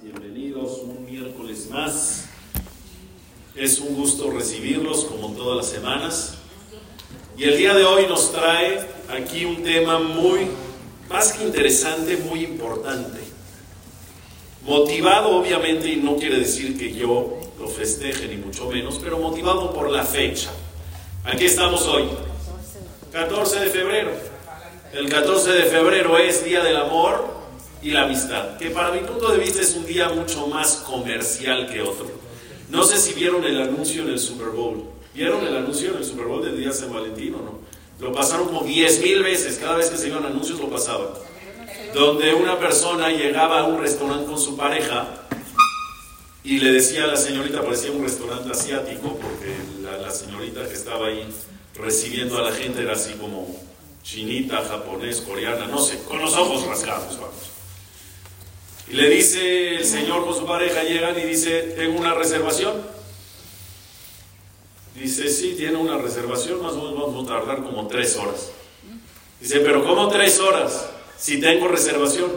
Bienvenidos un miércoles más. Es un gusto recibirlos como todas las semanas. Y el día de hoy nos trae aquí un tema muy, más que interesante, muy importante. Motivado obviamente, y no quiere decir que yo lo festeje ni mucho menos, pero motivado por la fecha. Aquí estamos hoy, 14 de febrero. El 14 de febrero es Día del Amor y la amistad, que para mi punto de vista es un día mucho más comercial que otro. No sé si vieron el anuncio en el Super Bowl. ¿Vieron el anuncio en el Super Bowl del día San Valentín o no? Lo pasaron como 10 mil veces, cada vez que se iban anuncios lo pasaban. Donde una persona llegaba a un restaurante con su pareja y le decía a la señorita, parecía un restaurante asiático, porque la, la señorita que estaba ahí recibiendo a la gente era así como chinita, japonés, coreana, no sé, con los ojos rasgados, vamos. Y le dice el señor con su pareja, llegan y dice, tengo una reservación. Dice, sí, tiene una reservación, más o menos vamos a tardar como tres horas. Dice, pero ¿cómo tres horas? Si tengo reservación.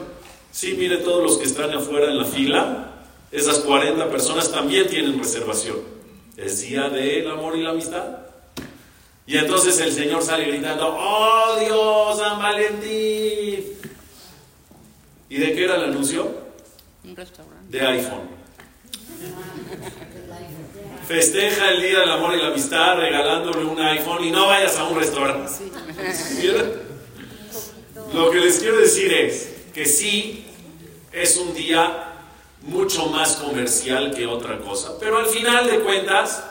Sí, mire, todos los que están afuera en la fila, esas 40 personas también tienen reservación. Es día del amor y la amistad. Y entonces el Señor sale gritando, ¡Oh Dios, San Valentín! ¿Y de qué era el anuncio? Un restaurante. De iPhone. Festeja el Día del Amor y la Amistad regalándole un iPhone y no vayas a un restaurante. Lo que les quiero decir es que sí es un día mucho más comercial que otra cosa, pero al final de cuentas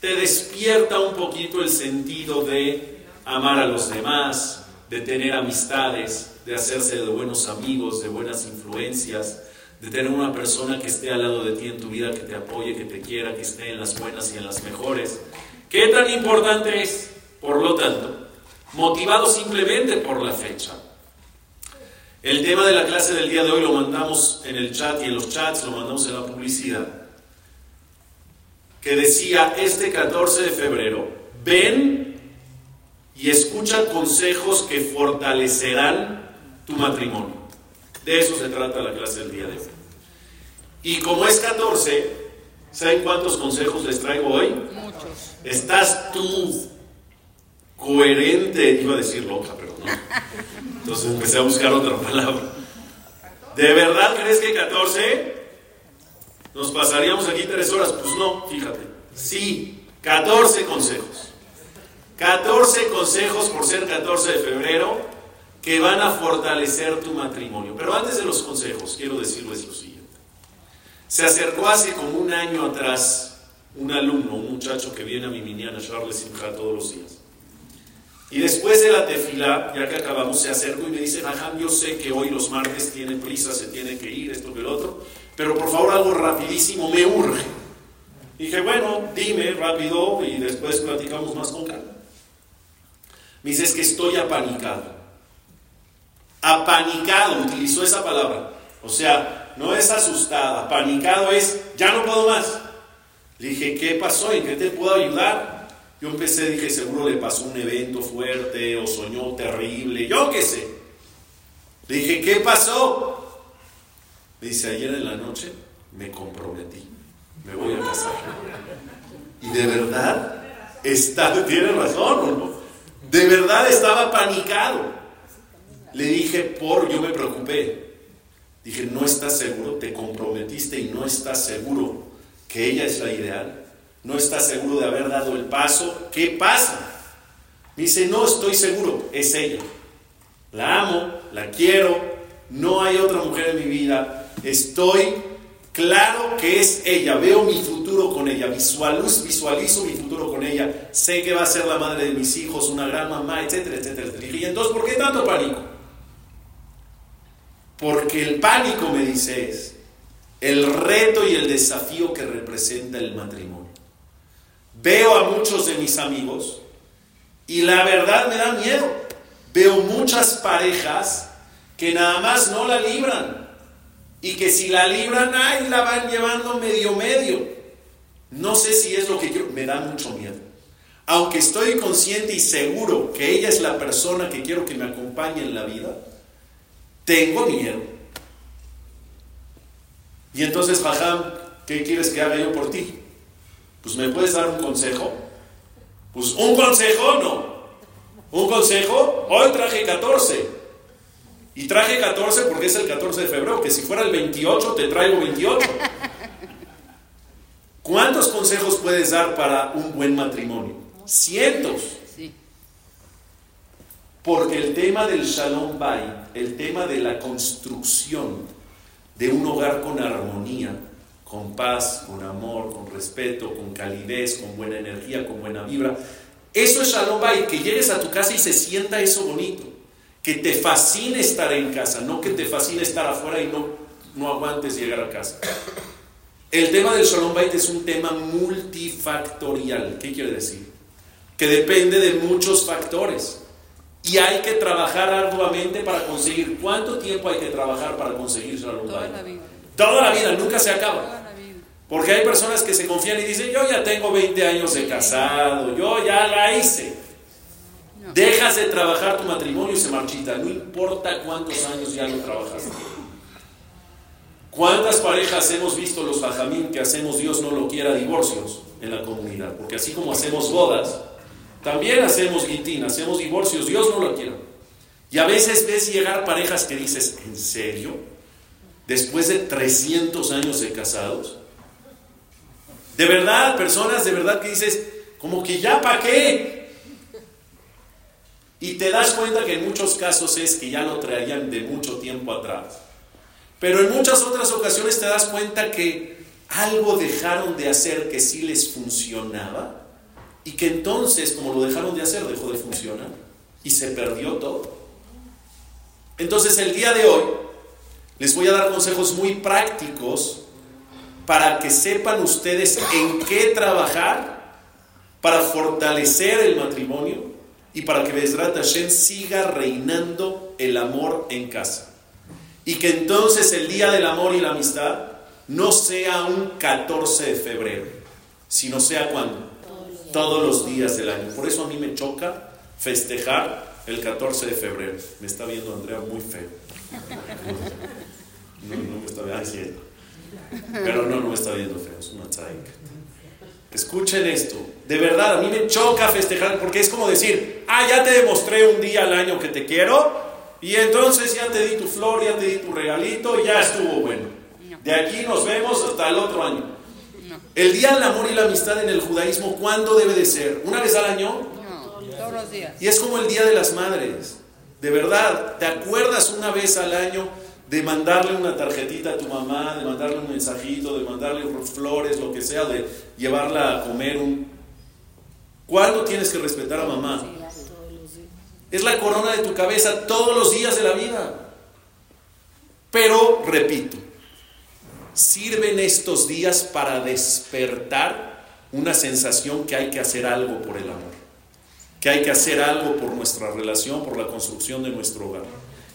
te despierta un poquito el sentido de amar a los demás, de tener amistades, de hacerse de buenos amigos, de buenas influencias, de tener una persona que esté al lado de ti en tu vida, que te apoye, que te quiera, que esté en las buenas y en las mejores. ¿Qué tan importante es? Por lo tanto, motivado simplemente por la fecha. El tema de la clase del día de hoy lo mandamos en el chat y en los chats, lo mandamos en la publicidad, que decía este 14 de febrero, ven y escucha consejos que fortalecerán tu matrimonio. De eso se trata la clase del día de hoy. Y como es 14, ¿saben cuántos consejos les traigo hoy? Muchos. Estás tú coherente, iba a decir loca, pero no. Entonces empecé a buscar otra palabra. ¿De verdad crees que 14? Nos pasaríamos aquí tres horas. Pues no, fíjate. Sí, 14 consejos. 14 consejos por ser 14 de febrero que van a fortalecer tu matrimonio. Pero antes de los consejos, quiero decirles lo siguiente. Se acercó hace como un año atrás un alumno, un muchacho que viene a mi miniana, Charles Simcha, todos los días. Y después de la tefila, ya que acabamos, se acercó y me dice, Jajam, yo sé que hoy los martes tienen prisa, se tienen que ir, esto que el otro, pero por favor algo rapidísimo, me urge. Dije, bueno, dime rápido y después platicamos más con calma. Me dice, es que estoy apanicado. Apanicado, utilizó esa palabra. O sea, no es asustada, apanicado es, ya no puedo más. Le dije, ¿qué pasó? ¿En qué te puedo ayudar? Yo empecé, dije, seguro le pasó un evento fuerte o soñó terrible, yo qué sé. Le dije, ¿qué pasó? Dice, ayer en la noche me comprometí, me voy a casar. Y de verdad, está, tiene razón, ¿no? De verdad estaba panicado. Le dije, por, yo me preocupé. Dije, no estás seguro, te comprometiste y no estás seguro que ella es la ideal. No estás seguro de haber dado el paso. ¿Qué pasa? Me dice, no estoy seguro, es ella. La amo, la quiero, no hay otra mujer en mi vida. Estoy claro que es ella, veo mi futuro con ella, visualizo, visualizo mi futuro con ella, sé que va a ser la madre de mis hijos, una gran mamá, etcétera, etcétera, etcétera. Y entonces, ¿por qué tanto pánico? Porque el pánico, me dice, es el reto y el desafío que representa el matrimonio. Veo a muchos de mis amigos y la verdad me da miedo. Veo muchas parejas que nada más no la libran y que si la libran, ahí la van llevando medio medio. No sé si es lo que quiero, me da mucho miedo. Aunque estoy consciente y seguro que ella es la persona que quiero que me acompañe en la vida, tengo miedo. Y entonces, Jajam, ¿qué quieres que haga yo por ti? Pues me puedes dar un consejo. Pues un consejo no. Un consejo, hoy traje 14. Y traje 14 porque es el 14 de febrero, que si fuera el 28 te traigo 28. ¿Cuántos consejos puedes dar para un buen matrimonio? Cientos. Porque el tema del Shalom Bay, el tema de la construcción de un hogar con armonía, con paz, con amor, con respeto, con calidez, con buena energía, con buena vibra, eso es Shalom Bay, que llegues a tu casa y se sienta eso bonito, que te fascine estar en casa, no que te fascine estar afuera y no, no aguantes llegar a casa. El tema del Shalom Bait es un tema multifactorial. ¿Qué quiere decir? Que depende de muchos factores. Y hay que trabajar arduamente para conseguir. ¿Cuánto tiempo hay que trabajar para conseguir Toda la vida. Toda la vida, nunca se acaba. Porque hay personas que se confían y dicen, yo ya tengo 20 años de casado, yo ya la hice. Dejas de trabajar tu matrimonio y se marchita, no importa cuántos años ya lo trabajaste. ¿Cuántas parejas hemos visto los fajamín que hacemos Dios no lo quiera divorcios en la comunidad? Porque así como hacemos bodas, también hacemos guitín, hacemos divorcios, Dios no lo quiera. Y a veces ves llegar parejas que dices, ¿en serio? Después de 300 años de casados. De verdad, personas de verdad que dices, como que ya para qué. Y te das cuenta que en muchos casos es que ya lo traían de mucho tiempo atrás. Pero en muchas otras ocasiones te das cuenta que algo dejaron de hacer que sí les funcionaba y que entonces, como lo dejaron de hacer, dejó de funcionar y se perdió todo. Entonces el día de hoy les voy a dar consejos muy prácticos para que sepan ustedes en qué trabajar para fortalecer el matrimonio y para que Bezrat Hashem siga reinando el amor en casa. Y que entonces el día del amor y la amistad no sea un 14 de febrero, sino sea cuando? Todos los días del año. Por eso a mí me choca festejar el 14 de febrero. Me está viendo Andrea muy feo. No, no me está viendo. Pero no, no me está viendo feo. Es una tzaika. Escuchen esto. De verdad, a mí me choca festejar porque es como decir, ah, ya te demostré un día al año que te quiero y entonces ya te di tu flor, ya te di tu regalito y ya estuvo bueno. De aquí nos vemos hasta el otro año. El día del amor y la amistad en el judaísmo, ¿cuándo debe de ser? ¿Una vez al año? No, todos los días. Y es como el Día de las Madres. De verdad, ¿te acuerdas una vez al año de mandarle una tarjetita a tu mamá, de mandarle un mensajito, de mandarle flores, lo que sea, de llevarla a comer un... ¿Cuándo tienes que respetar a mamá? Es la corona de tu cabeza todos los días de la vida. Pero, repito, sirven estos días para despertar una sensación que hay que hacer algo por el amor, que hay que hacer algo por nuestra relación, por la construcción de nuestro hogar.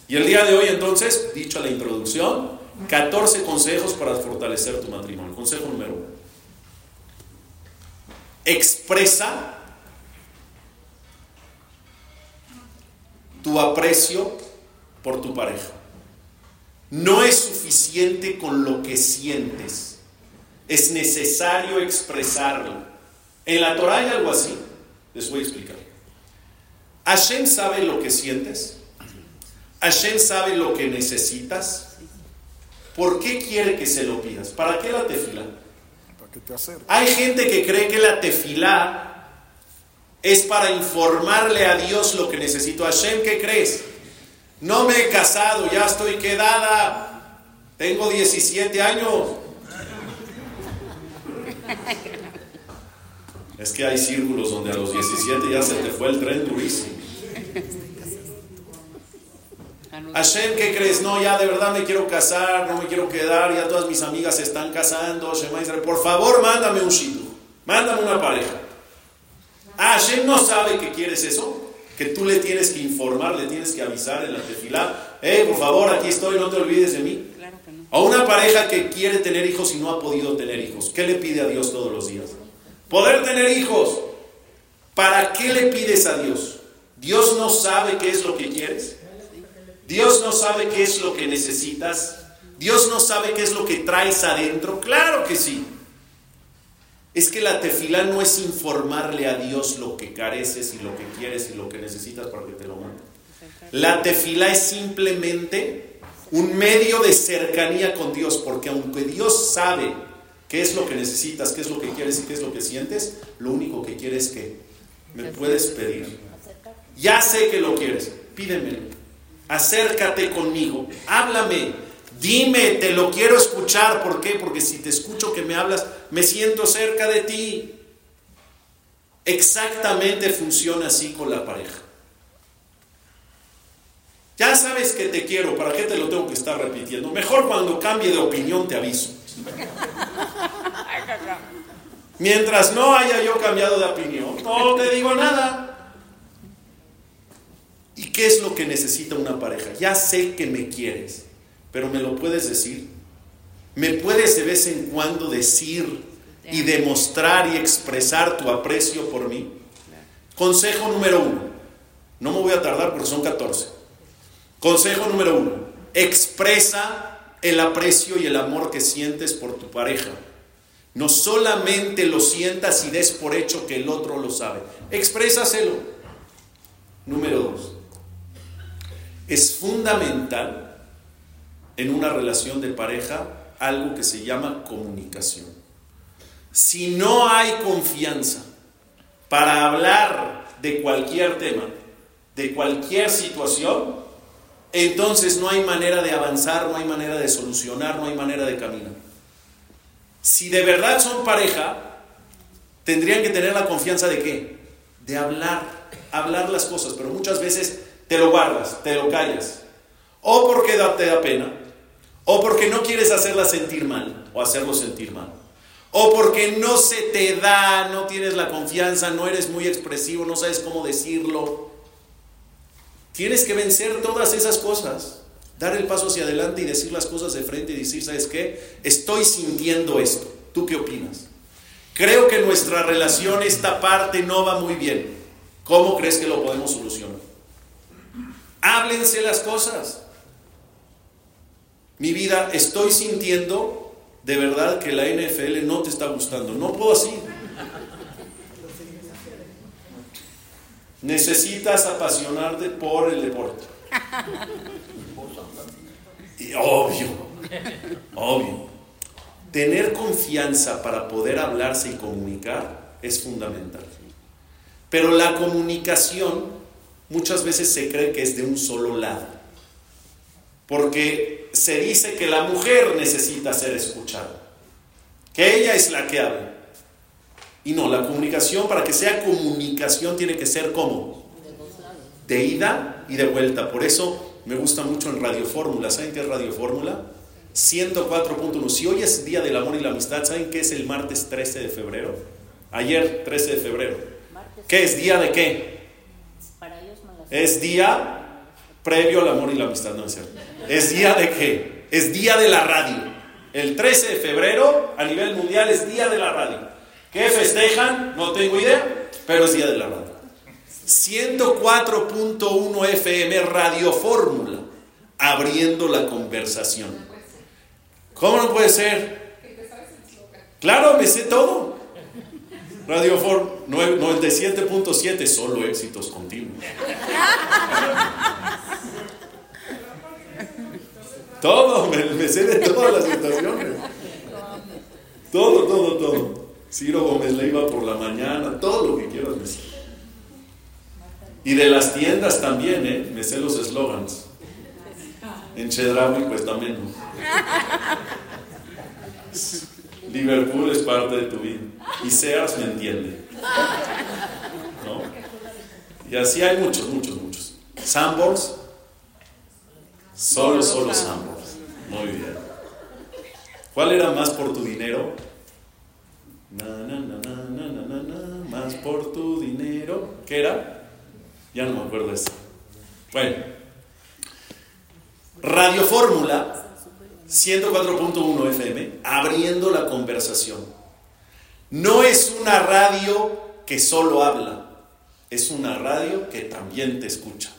Y el día de hoy entonces, dicho la introducción, 14 consejos para fortalecer tu matrimonio. Consejo número uno. Expresa tu aprecio por tu pareja. No es suficiente con lo que sientes. Es necesario expresarlo. En la Torah hay algo así. Les voy a explicar. Hashem sabe lo que sientes. Hashem sabe lo que necesitas. ¿Por qué quiere que se lo pidas? ¿Para qué la tefila? ¿Para qué te? Hay gente que cree que la tefilá es para informarle a Dios lo que necesito. Hashem, ¿qué crees? No me he casado, ya estoy quedada. Tengo 17 años. Es que hay círculos donde a los 17 ya se te fue el tren durísimo. Hashem, ¿qué crees? No, ya de verdad me quiero casar, no me quiero quedar, ya todas mis amigas se están casando. Israel, por favor, mándame un shidu, mándame una pareja. Ah, Hashem no sabe que quieres eso, que tú le tienes que informar, le tienes que avisar en la tefilá. Eh, por favor, aquí estoy, no te olvides de mí. Claro que no. A una pareja que quiere tener hijos y no ha podido tener hijos, ¿qué le pide a Dios todos los días? Poder tener hijos. ¿Para qué le pides a Dios? ¿Dios no sabe qué es lo que quieres? ¿Dios no sabe qué es lo que necesitas? Dios no sabe qué es lo que traes adentro. Claro que sí. Es que la tefilá no es informarle a Dios lo que careces y lo que quieres y lo que necesitas para que te lo mande. La tefilá es simplemente un medio de cercanía con Dios, porque aunque Dios sabe qué es lo que necesitas, qué es lo que quieres y qué es lo que sientes, lo único que quieres es que me puedes pedir. Ya sé que lo quieres, pídemelo. Acércate conmigo, háblame, dime, te lo quiero escuchar. ¿Por qué? Porque si te escucho que me hablas, me siento cerca de ti. Exactamente funciona así con la pareja. Ya sabes que te quiero, ¿para qué te lo tengo que estar repitiendo? Mejor cuando cambie de opinión te aviso. Mientras no haya yo cambiado de opinión, no te digo nada. ¿Y qué es lo que necesita una pareja? Ya sé que me quieres, pero me lo puedes decir. Me puedes de vez en cuando decir y demostrar y expresar tu aprecio por mí. Consejo número uno. No me voy a tardar porque son 14. Consejo número uno. Expresa el aprecio y el amor que sientes por tu pareja. No solamente lo sientas y des por hecho que el otro lo sabe. Exprésaselo. Número dos. Es fundamental en una relación de pareja algo que se llama comunicación. Si no hay confianza para hablar de cualquier tema, de cualquier situación, entonces no hay manera de avanzar, no hay manera de solucionar, no hay manera de caminar. Si de verdad son pareja, tendrían que tener la confianza de qué? De hablar, hablar las cosas, pero muchas veces te lo guardas, te lo callas. O porque te da pena, o porque no quieres hacerla sentir mal, o hacerlo sentir mal. O porque no se te da, no tienes la confianza, no eres muy expresivo, no sabes cómo decirlo. Tienes que vencer todas esas cosas, dar el paso hacia adelante y decir las cosas de frente y decir, ¿sabes qué? Estoy sintiendo esto. ¿Tú qué opinas? Creo que nuestra relación, esta parte no va muy bien. ¿Cómo crees que lo podemos solucionar? Háblense las cosas. Mi vida, estoy sintiendo de verdad que la NFL no te está gustando. No puedo así. Necesitas apasionarte por el deporte. Obvio, obvio. Tener confianza para poder hablarse y comunicar es fundamental. Pero la comunicación muchas veces se cree que es de un solo lado. Porque se dice que la mujer necesita ser escuchada. Que ella es la que habla. Y no, la comunicación, para que sea comunicación, tiene que ser como de ida y de vuelta. Por eso me gusta mucho en Radio Fórmula. ¿Saben qué es Radio Fórmula? 104.1. Si hoy es Día del Amor y la Amistad, ¿saben qué es el martes 13 de febrero? Ayer, 13 de febrero. ¿Qué es día de qué? Es día previo al amor y la amistad, no es cierto. ¿Es día de qué? Es día de la radio. El 13 de febrero a nivel mundial es día de la radio. ¿Qué festejan? No tengo idea, pero es día de la radio. 104.1 FM Radio Fórmula, abriendo la conversación. ¿Cómo no puede ser? Claro, me sé todo. Radio Fórmula 97.7, solo éxitos continuos. Todo, me, sé de todas las situaciones. Todo, todo, todo. Ciro Gómez Leiva por la mañana, todo lo que quieras me sé. Y de las tiendas también, ¿eh? Me sé los eslogans. En Chedraui, pues también. Liverpool es parte de tu vida. Y Sears me entiende. ¿No? Y así hay muchos, muchos, muchos. Sambors, solo, solo Sambors. Muy bien. ¿Cuál era más por tu dinero? Na, na, na, más por tu dinero. ¿Qué era? Ya no me acuerdo eso. Bueno. Radio Fórmula 104.1 FM, abriendo la conversación. No es una radio que solo habla, es una radio que también te escucha.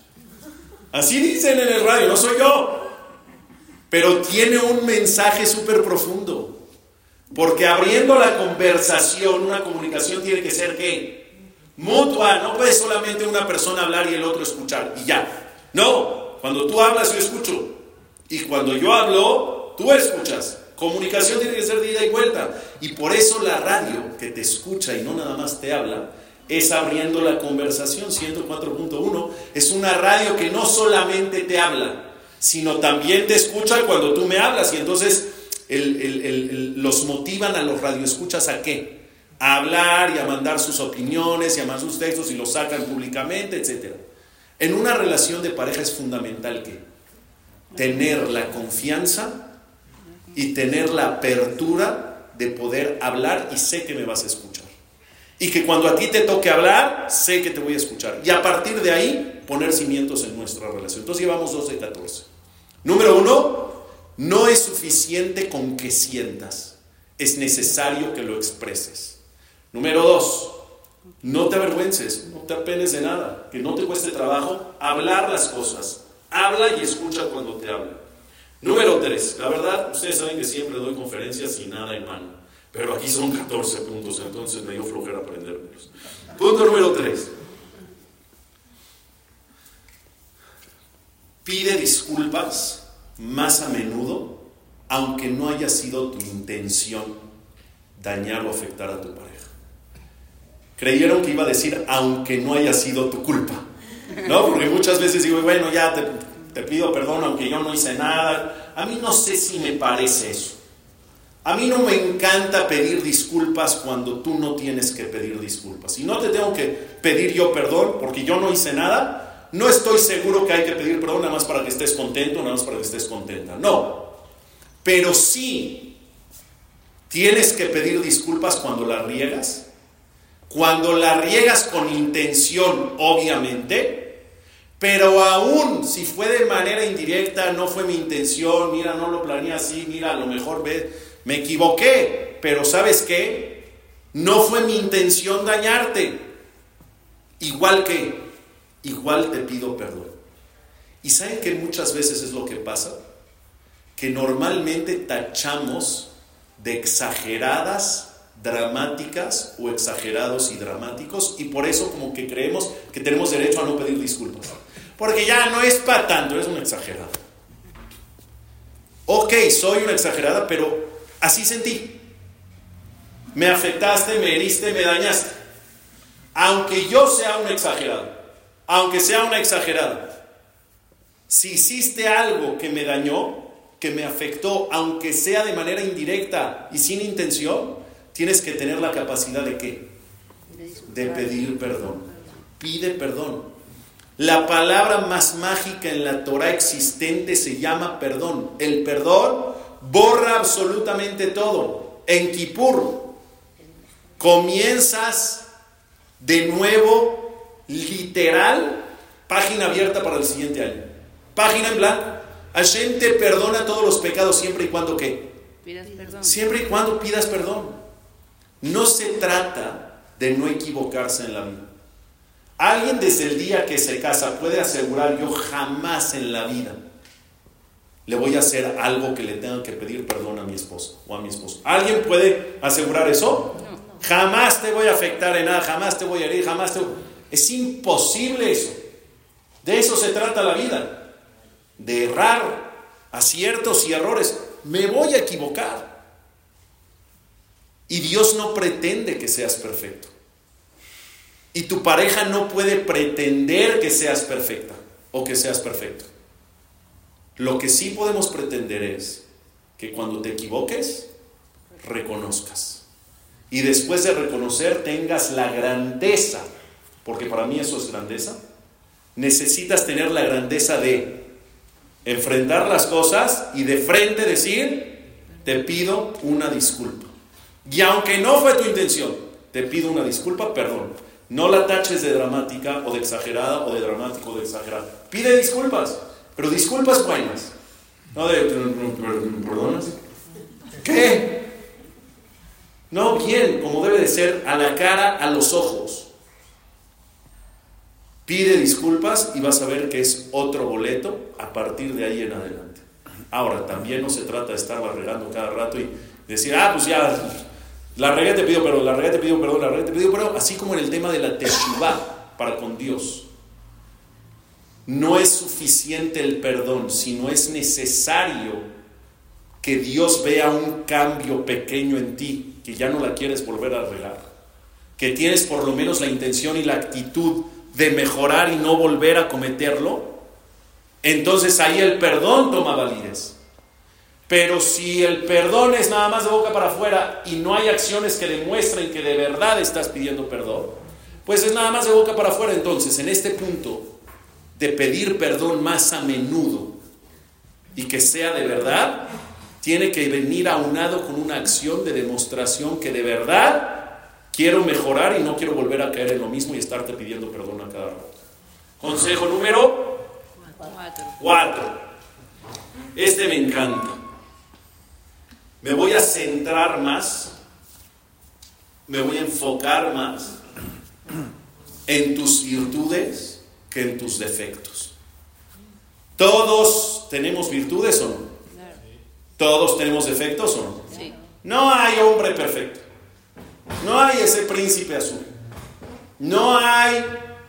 Así dicen en el radio, no soy yo. Pero tiene un mensaje súper profundo. Porque abriendo la conversación, una comunicación tiene que ser qué? Mutua. No puede solamente una persona hablar y el otro escuchar y ya. No, cuando tú hablas yo escucho. Y cuando yo hablo, tú escuchas. Comunicación tiene que ser de ida y vuelta. Y por eso la radio que te escucha y no nada más te habla, es abriendo la conversación. 104.1 es una radio que no solamente te habla, sino también te escucha cuando tú me hablas. Y entonces los motivan a los radioescuchas a qué? A hablar y a mandar sus opiniones y a mandar sus textos y los sacan públicamente, etc. En una relación de pareja es fundamental que tener la confianza y tener la apertura de poder hablar y sé que me vas a escuchar. Y que cuando a ti te toque hablar, sé que te voy a escuchar. Y a partir de ahí, poner cimientos en nuestra relación. Entonces llevamos 12 14. Número uno, no es suficiente con que sientas, es necesario que lo expreses. Número dos, no te avergüences, no te apenes de nada, que no te cueste trabajo hablar las cosas. Habla y escucha cuando te habla. Número tres, la verdad, ustedes saben que siempre doy conferencias sin nada en mano, pero aquí son 14 puntos, entonces me dio flojera aprendérmelos. Punto número tres. Pide disculpas más a menudo, aunque no haya sido tu intención dañar o afectar a tu pareja. Creyeron que iba a decir, aunque no haya sido tu culpa. ¿No? Porque muchas veces digo, bueno, ya te, pido perdón, aunque yo no hice nada. A mí no sé si me parece eso. A mí no me encanta pedir disculpas cuando tú no tienes que pedir disculpas. Y no te tengo que pedir yo perdón porque yo no hice nada, no estoy seguro que hay que pedir perdón nada más para que estés contento, nada más para que estés contenta. No. Pero sí tienes que pedir disculpas cuando la riegas. Cuando la riegas con intención, obviamente. Pero aún si fue de manera indirecta, no fue mi intención, mira, no lo planeé así, mira, a lo mejor me equivoqué. Pero ¿sabes qué? No fue mi intención dañarte. Igual que igual te pido perdón. ¿Y saben que muchas veces es lo que pasa? Que normalmente tachamos de exageradas, dramáticas o exagerados y dramáticos y por eso como que creemos que tenemos derecho a no pedir disculpas. Porque ya no es para tanto, es una exagerada. Ok, soy una exagerada, pero así sentí. Me afectaste, me heriste, me dañaste. Aunque yo sea un exagerado aunque sea una exagerada. Si hiciste algo que me dañó, que me afectó, aunque sea de manera indirecta y sin intención, tienes que tener la capacidad de qué? De pedir perdón. Pide perdón. La palabra más mágica en la Torah existente se llama perdón. El perdón borra absolutamente todo. En Kippur comienzas de nuevo literal, página abierta para el siguiente año. Página en blanco. Hashem te perdona todos los pecados siempre y cuando qué? Pidas perdón. Siempre y cuando pidas perdón. No se trata de no equivocarse en la vida. Alguien desde el día que se casa puede asegurar yo jamás en la vida le voy a hacer algo que le tenga que pedir perdón a mi esposo o a mi esposo. ¿Alguien puede asegurar eso? Jamás te voy a afectar en nada, jamás te voy a herir, jamás te voy... Es imposible eso. De eso se trata la vida. De errar, aciertos y errores. Me voy a equivocar. Y Dios no pretende que seas perfecto. Y tu pareja no puede pretender que seas perfecta o que seas perfecto. Lo que sí podemos pretender es que cuando te equivoques, reconozcas. Y después de reconocer, tengas la grandeza porque para mí eso es grandeza, necesitas tener la grandeza de enfrentar las cosas y de frente decir, te pido una disculpa. Y aunque no fue tu intención, te pido una disculpa, perdón. No la taches de dramática o de exagerada o de dramático o de exagerada. Pide disculpas, pero disculpas buenas. No de, ¿perdonas? ¿Qué? No bien, como debe de ser, a la cara, a los ojos. Pide disculpas y vas a ver que es otro boleto a partir de ahí en adelante. Ahora, también no se trata de estar regando cada rato y decir, ah, pues ya, la regué, te pido perdón, la regué, te pido perdón, la regué, te pido perdón, así como en el tema de la teshuvah para con Dios. No es suficiente el perdón, sino es necesario que Dios vea un cambio pequeño en ti, que ya no la quieres volver a regar, que tienes por lo menos la intención y la actitud de mejorar y no volver a cometerlo, entonces ahí el perdón toma validez. Pero si el perdón es nada más de boca para afuera y no hay acciones que demuestren que de verdad estás pidiendo perdón, pues es nada más de boca para afuera. Entonces, en este punto de pedir perdón más a menudo y que sea de verdad, tiene que venir aunado con una acción de demostración que de verdad quiero mejorar y no quiero volver a caer en lo mismo y estarte pidiendo perdón a cada rato. Consejo número cuatro. Este me encanta. Me voy a centrar más, me voy a enfocar más en tus virtudes que en tus defectos. ¿Todos tenemos virtudes o no? ¿Todos tenemos defectos o no? No hay hombre perfecto. No hay ese príncipe azul. No hay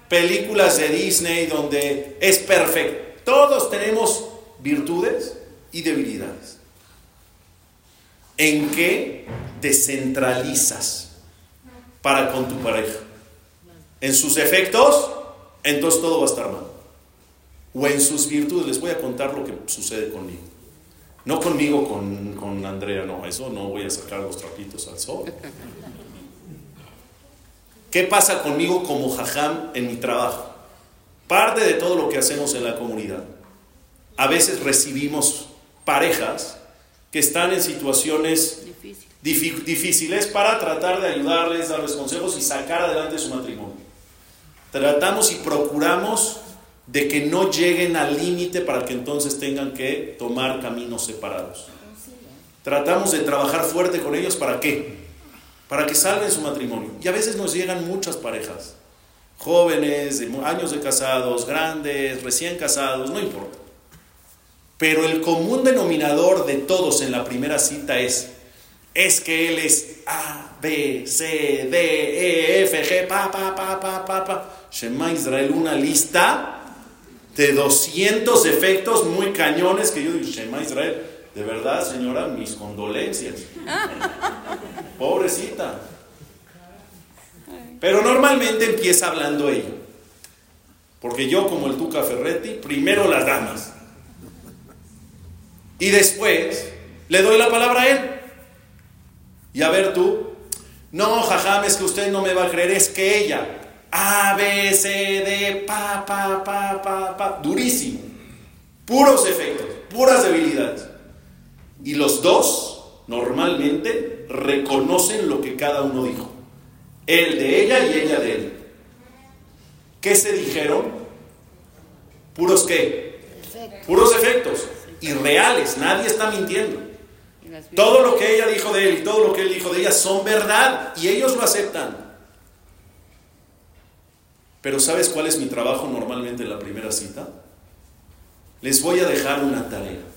películas de Disney donde es perfecto. Todos tenemos virtudes y debilidades. ¿En qué descentralizas para con tu pareja? ¿En sus defectos? Entonces todo va a estar mal. O en sus virtudes. Les voy a contar lo que sucede conmigo. No conmigo, con, con Andrea, no, eso no voy a sacar los trapitos al sol. ¿Qué pasa conmigo como jajam en mi trabajo? Parte de todo lo que hacemos en la comunidad. A veces recibimos parejas que están en situaciones difíciles para tratar de ayudarles, darles consejos y sacar adelante su matrimonio. Tratamos y procuramos de que no lleguen al límite para que entonces tengan que tomar caminos separados. Tratamos de trabajar fuerte con ellos para qué? Para que salven su matrimonio. Y a veces nos llegan muchas parejas, jóvenes, años de casados, grandes, recién casados, no importa. Pero el común denominador de todos en la primera cita es, es que él es A, B, C, D, E, F, G, pa, pa, pa, pa, pa, pa. Shema Israel, una lista de 200 efectos muy cañones que yo digo, Shema Israel, de verdad señora, mis condolencias. Pobrecita. Pero normalmente empieza hablando ella. Porque yo, como el Tuca Ferretti, primero las damas. Y después le doy la palabra a él. Y a ver tú, no, jajam, es que usted no me va a creer, es que ella, A, B, C, D, pa, pa, pa, pa, pa, durísimo. Puros efectos, puras debilidades. Y los dos normalmente reconocen lo que cada uno dijo. Él de ella y ella de él. ¿Qué se dijeron? ¿Puros qué? Puros efectos irreales, nadie está mintiendo. Todo lo que ella dijo de él y todo lo que él dijo de ella son verdad y ellos lo aceptan. Pero ¿sabes cuál es mi trabajo normalmente en la primera cita? Les voy a dejar una tarea.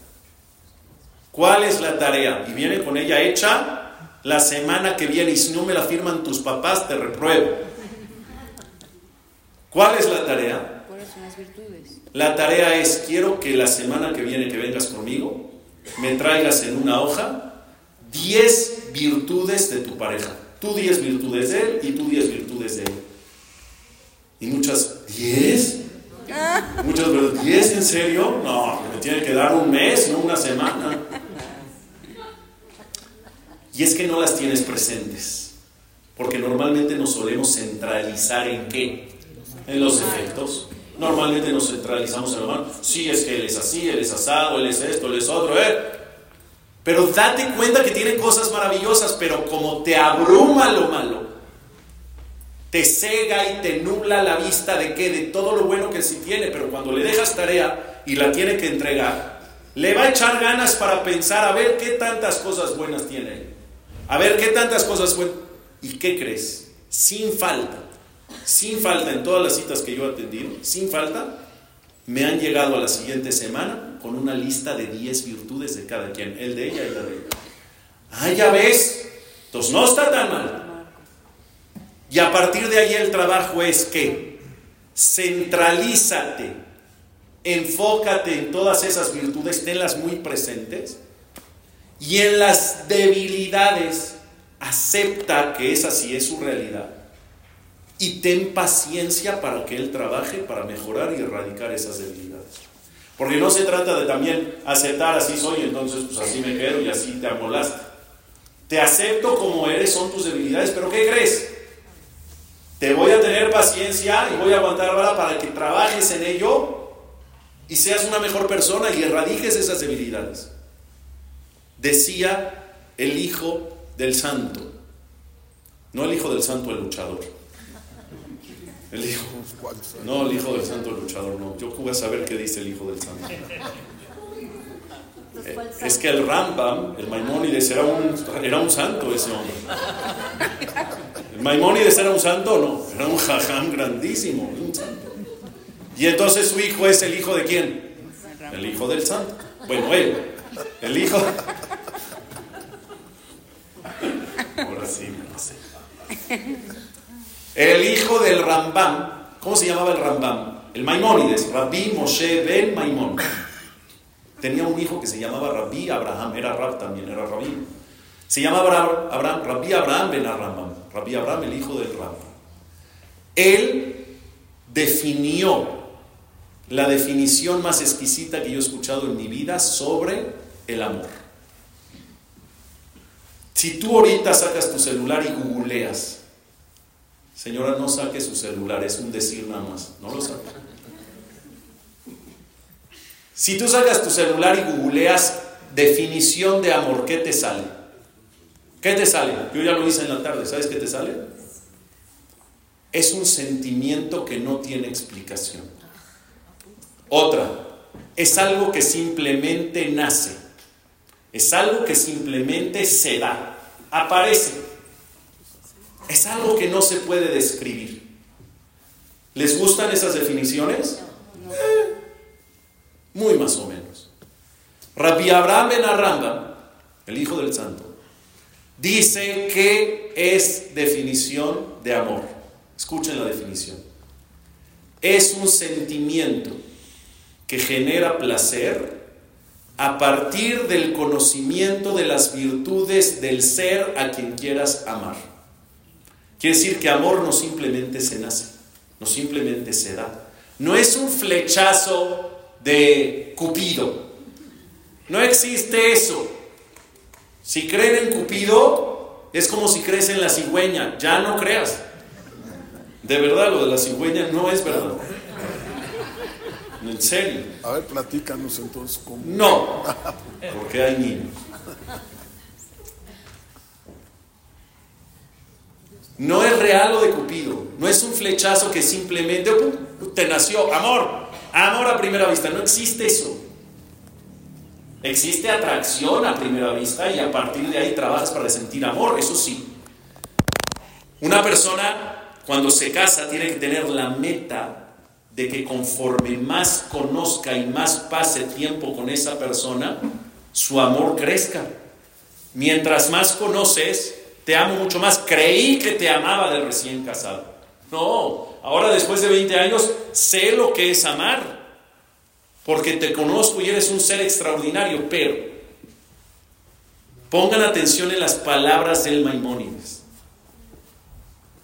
¿Cuál es la tarea? Y viene con ella hecha la semana que viene y si no me la firman tus papás te repruebo. ¿Cuál es la tarea? La tarea es, quiero que la semana que viene que vengas conmigo, me traigas en una hoja 10 virtudes de tu pareja. Tú 10 virtudes de él y tú 10 virtudes de él. Y muchas, ¿10? Muchas, ¿10 en serio? No, me tiene que dar un mes, no una semana. Y es que no las tienes presentes. Porque normalmente nos solemos centralizar en qué? En los efectos. Normalmente nos centralizamos en lo malo. Sí, es que él es así, él es asado, él es esto, él es otro, ¿eh? Pero date cuenta que tiene cosas maravillosas, pero como te abruma lo malo, te cega y te nubla la vista de qué, de todo lo bueno que sí tiene, pero cuando le dejas tarea y la tiene que entregar, le va a echar ganas para pensar a ver qué tantas cosas buenas tiene. A ver qué tantas cosas buenas. ¿Y qué crees? Sin falta sin falta en todas las citas que yo he atendido, sin falta, me han llegado a la siguiente semana con una lista de 10 virtudes de cada quien, el de ella y la de ella. Ah, ya ves, entonces no está tan mal. Y a partir de ahí el trabajo es que centralízate, enfócate en todas esas virtudes, tenlas muy presentes y en las debilidades acepta que esa sí es su realidad y ten paciencia para que Él trabaje para mejorar y erradicar esas debilidades. Porque no se trata de también aceptar así soy, entonces pues así me quedo y así te amolaste. Te acepto como eres, son tus debilidades, pero ¿qué crees? Te voy a tener paciencia y voy a aguantar para que trabajes en ello y seas una mejor persona y erradiques esas debilidades. Decía el Hijo del Santo, no el Hijo del Santo, el luchador. El hijo. No, el hijo del santo luchador, no. Yo voy a saber qué dice el hijo del santo. Eh, es que el Rambam, el Maimónides, era un, era un santo ese hombre. ¿El Maimónides era un santo? No, era un jajam grandísimo, un santo. Y entonces su hijo es el hijo de quién? El hijo del santo. Bueno, él, el hijo. El hijo del Rambam, ¿cómo se llamaba el Rambam? El Maimónides, Rabbi Moshe Ben Maimón. Tenía un hijo que se llamaba Rabbi Abraham, era Rab también, era Rabbi. Se llamaba Abraham, Rabbi Abraham Ben Rambam, Rabbi Abraham, el hijo del Rambam. Él definió la definición más exquisita que yo he escuchado en mi vida sobre el amor. Si tú ahorita sacas tu celular y googleas Señora, no saque su celular, es un decir nada más, no lo saque. Si tú sacas tu celular y googleas definición de amor, ¿qué te sale? ¿Qué te sale? Yo ya lo hice en la tarde, ¿sabes qué te sale? Es un sentimiento que no tiene explicación. Otra, es algo que simplemente nace. Es algo que simplemente se da, aparece. Es algo que no se puede describir. ¿Les gustan esas definiciones? Eh, muy más o menos. Rabbi Abraham Ben el hijo del santo, dice que es definición de amor. Escuchen la definición. Es un sentimiento que genera placer a partir del conocimiento de las virtudes del ser a quien quieras amar. Quiere decir que amor no simplemente se nace, no simplemente se da. No es un flechazo de Cupido. No existe eso. Si creen en Cupido, es como si crees en la cigüeña. Ya no creas. De verdad, lo de la cigüeña no es verdad. En serio. A ver, platícanos entonces cómo. No, porque hay niños. No es real lo de Cupido, no es un flechazo que simplemente te nació amor, amor a primera vista, no existe eso. Existe atracción a primera vista y a partir de ahí trabajas para sentir amor, eso sí. Una persona cuando se casa tiene que tener la meta de que conforme más conozca y más pase tiempo con esa persona, su amor crezca. Mientras más conoces, te amo mucho más. Creí que te amaba de recién casado. No, ahora después de 20 años sé lo que es amar. Porque te conozco y eres un ser extraordinario. Pero pongan atención en las palabras del Maimónides.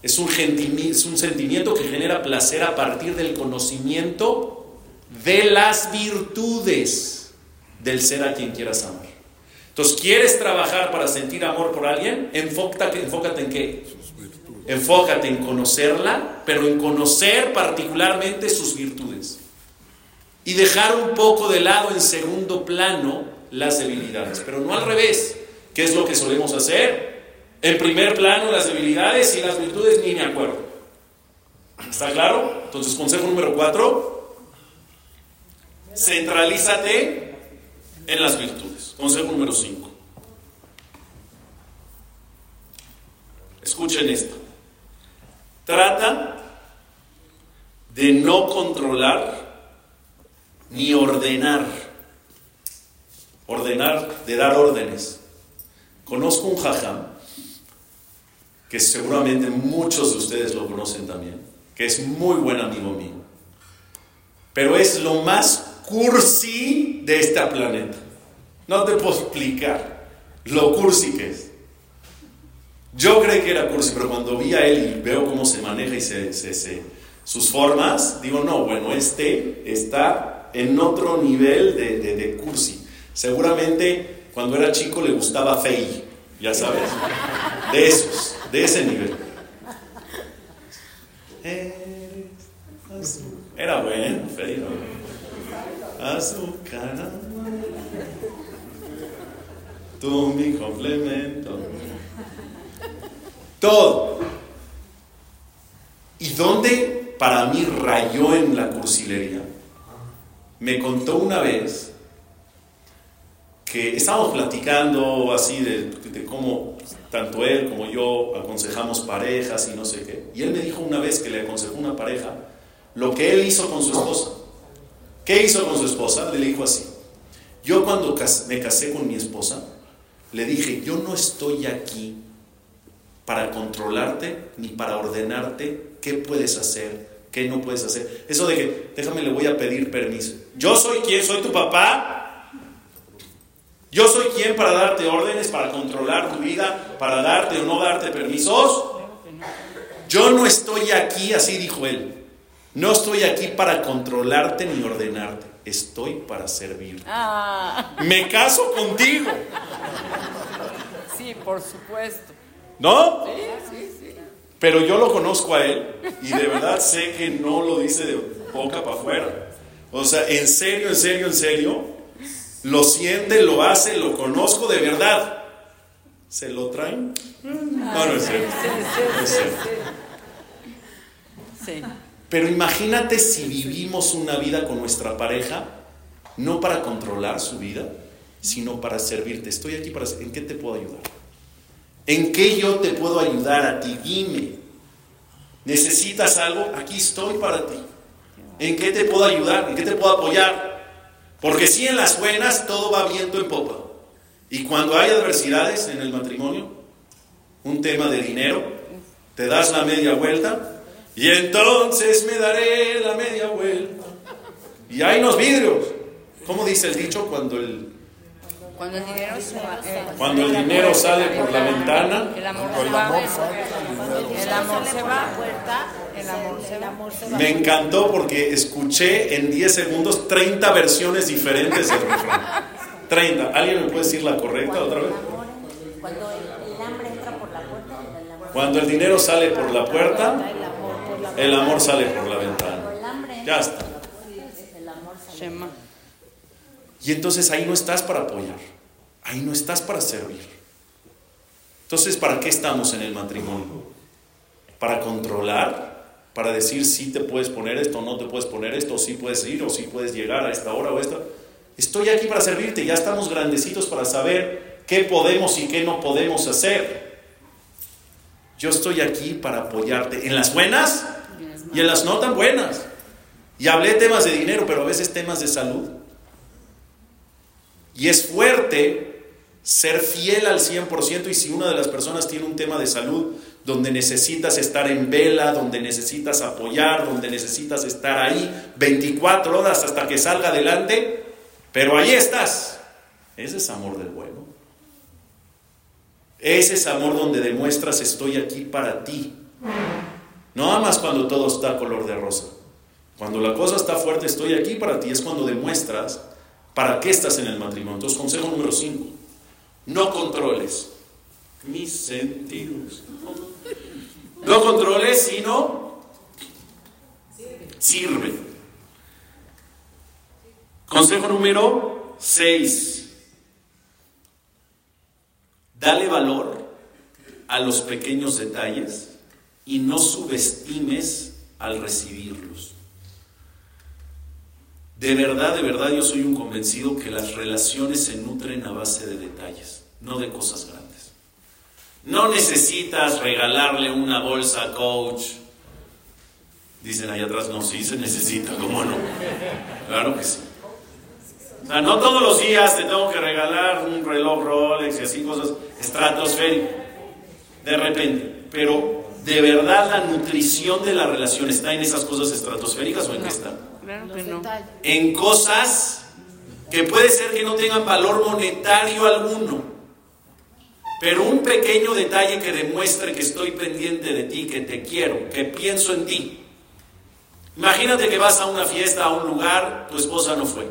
Es un, sentimiento que genera placer a partir del conocimiento de las virtudes del ser a quien quieras amar. Entonces, ¿quieres trabajar para sentir amor por alguien? Enfócate, enfócate en qué? Enfócate en conocerla, pero en conocer particularmente sus virtudes. Y dejar un poco de lado en segundo plano las debilidades, pero no al revés, ¿Qué es lo que solemos hacer. En primer plano las debilidades y las virtudes ni me acuerdo. ¿Está claro? Entonces, consejo número cuatro, centralízate en las virtudes. Consejo número 5. Escuchen esto. Trata de no controlar ni ordenar. Ordenar de dar órdenes. Conozco un jajam, que seguramente muchos de ustedes lo conocen también, que es muy buen amigo mío. Pero es lo más cursi de este planeta. No te puedo explicar lo cursi que es. Yo creí que era cursi, pero cuando vi a él y veo cómo se maneja y se, se, sus formas, digo, no, bueno, este está en otro nivel de cursi. Seguramente cuando era chico le gustaba Fey, ya sabes, de esos, de ese nivel. Era bueno, bueno. Azúcar, tú mi complemento. Todo. ¿Y dónde para mí rayó en la cursilería? Me contó una vez que estábamos platicando así de, de, cómo tanto él como yo aconsejamos parejas y no sé qué. Y él me dijo una vez que le aconsejó una pareja lo que él hizo con su esposa. ¿Qué hizo con su esposa? Le dijo así. Yo cuando me casé con mi esposa, le dije, yo no estoy aquí para controlarte ni para ordenarte qué puedes hacer, qué no puedes hacer. Eso de que, déjame, le voy a pedir permiso. Yo soy quien, soy tu papá. Yo soy quien para darte órdenes, para controlar tu vida, para darte o no darte permisos. Yo no estoy aquí, así dijo él. No estoy aquí para controlarte ni ordenarte. Estoy para servirte. Ah, Me caso contigo. sí, por supuesto. ¿No? Sí, sí, sí. Pero yo lo conozco a él y de verdad sé que no lo dice de boca para afuera. O sea, en serio, en serio, en serio, lo siente, lo hace, lo conozco de verdad. ¿Se lo traen? No, no es No es. Sí. Pero imagínate si vivimos una vida con nuestra pareja, no para controlar su vida, sino para servirte. Estoy aquí para... ¿En qué te puedo ayudar? ¿En qué yo te puedo ayudar a ti? Dime. ¿Necesitas algo? Aquí estoy para ti. ¿En qué te puedo ayudar? ¿En qué te puedo apoyar? Porque si en las buenas todo va viento en popa. Y cuando hay adversidades en el matrimonio, un tema de dinero, te das la media vuelta y entonces me daré la media vuelta. Y hay unos vidrios. ¿Cómo dice el dicho? Cuando el, Cuando el dinero se va. eh, cuando el dinero sale por la ventana, El amor se va. El amor se va. El amor se va. me encantó porque escuché en 10 segundos 30 versiones diferentes del refrán. 30. ¿Alguien me puede decir la correcta otra vez? Cuando el, hambre entra por la puerta, el amor, Cuando el dinero sale por la puerta, el amor sale por la ventana. Ya está. el amor sale. Shema. Y entonces ahí no estás para apoyar, ahí no estás para servir. Entonces, ¿para qué estamos en el matrimonio? ¿Para controlar? ¿Para decir si te puedes poner esto o no te puedes poner esto? ¿O si puedes ir o si puedes llegar a esta hora o esta? Estoy aquí para servirte, ya estamos grandecitos para saber qué podemos y qué no podemos hacer. Yo estoy aquí para apoyarte en las buenas y en las no tan buenas. Y hablé temas de dinero, pero a veces temas de salud. Y es fuerte ser fiel al 100% y si una de las personas tiene un tema de salud donde necesitas estar en vela, donde necesitas apoyar, donde necesitas estar ahí 24 horas hasta que salga adelante, pero ahí estás. Ese es amor del bueno. Ese es amor donde demuestras estoy aquí para ti. No amas cuando todo está color de rosa. Cuando la cosa está fuerte, estoy aquí para ti. Es cuando demuestras para qué estás en el matrimonio. Entonces, consejo número 5. No controles mis sentidos. No controles, sino sirve. Consejo número 6. Dale valor a los pequeños detalles y no subestimes al recibirlos. De verdad, de verdad, yo soy un convencido que las relaciones se nutren a base de detalles, no de cosas grandes. No necesitas regalarle una bolsa a coach. Dicen allá atrás, no, sí se necesita, ¿cómo no? Claro que sí. O sea, no todos los días te tengo que regalar un reloj Rolex y así cosas estratosféricas. De repente. Pero, ¿de verdad la nutrición de la relación está en esas cosas estratosféricas o en qué está? Claro Los que no. detalles. En cosas que puede ser que no tengan valor monetario alguno. Pero un pequeño detalle que demuestre que estoy pendiente de ti, que te quiero, que pienso en ti. Imagínate que vas a una fiesta, a un lugar, tu esposa no fue.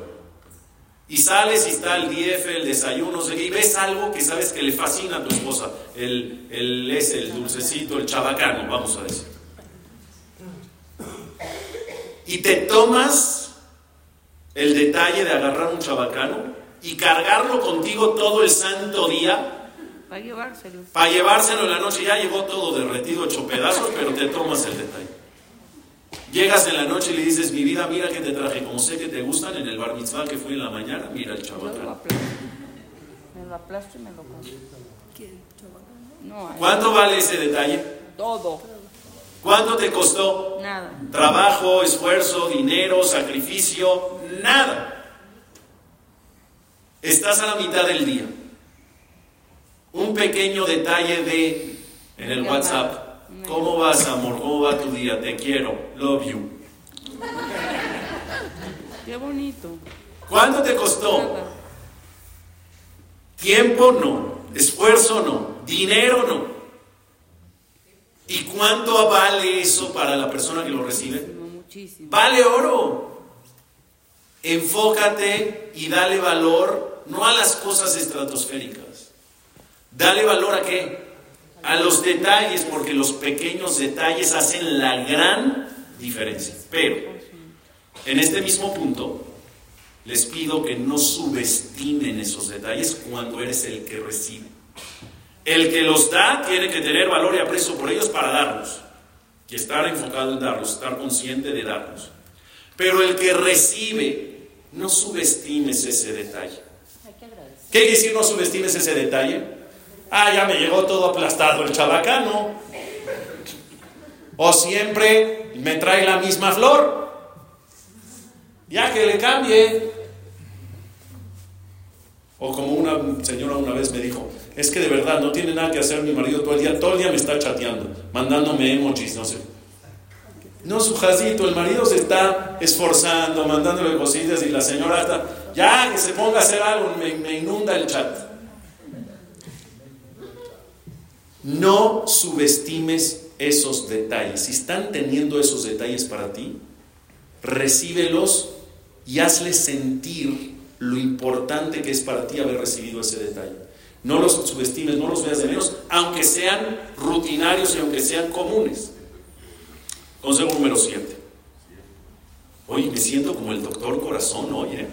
Y sales y está el DF, el desayuno, y ves algo que sabes que le fascina a tu esposa. El, el, ese, el dulcecito, el chabacano, vamos a decir. Y te tomas el detalle de agarrar un chabacano y cargarlo contigo todo el santo día Va a llevárselo. para llevárselo en la noche. Ya llegó todo derretido, hecho pedazos, pero te tomas el detalle. Llegas en la noche y le dices, mi vida, mira que te traje, como sé que te gustan en el bar mitzvah que fui en la mañana, mira el chabacano. Me lo aplasto y me lo. ¿Cuánto vale ese detalle? Todo. ¿Cuánto te costó? Nada. Trabajo, esfuerzo, dinero, sacrificio, nada. Estás a la mitad del día. Un pequeño detalle de en el WhatsApp. ¿Cómo vas, amor? ¿Cómo va tu día? Te quiero. Love you. Qué bonito. ¿Cuánto te costó? Nada. Tiempo no, esfuerzo no, dinero no. ¿Y cuánto vale eso para la persona que lo recibe? Muchísimo. Vale oro. Enfócate y dale valor no a las cosas estratosféricas. Dale valor a qué? A los detalles, porque los pequeños detalles hacen la gran diferencia. Pero, en este mismo punto, les pido que no subestimen esos detalles cuando eres el que recibe. El que los da tiene que tener valor y aprecio por ellos para darlos. Y estar enfocado en darlos, estar consciente de darlos. Pero el que recibe, no subestimes ese detalle. ¿Qué quiere decir no subestimes ese detalle? Ah, ya me llegó todo aplastado el chabacano. O siempre me trae la misma flor. Ya que le cambie. O como una señora una vez me dijo, es que de verdad no tiene nada que hacer mi marido todo el día, todo el día me está chateando, mandándome emojis, no sé. No, su jacito, el marido se está esforzando, mandándole cositas y la señora está, ya que se ponga a hacer algo, me, inunda el chat. No subestimes esos detalles. Si están teniendo esos detalles para ti, recíbelos y hazles sentir lo importante que es para ti haber recibido ese detalle. No los subestimes, no los veas de menos, aunque sean rutinarios y aunque sean comunes. Consejo número 7. Oye, me siento como el doctor corazón, oye.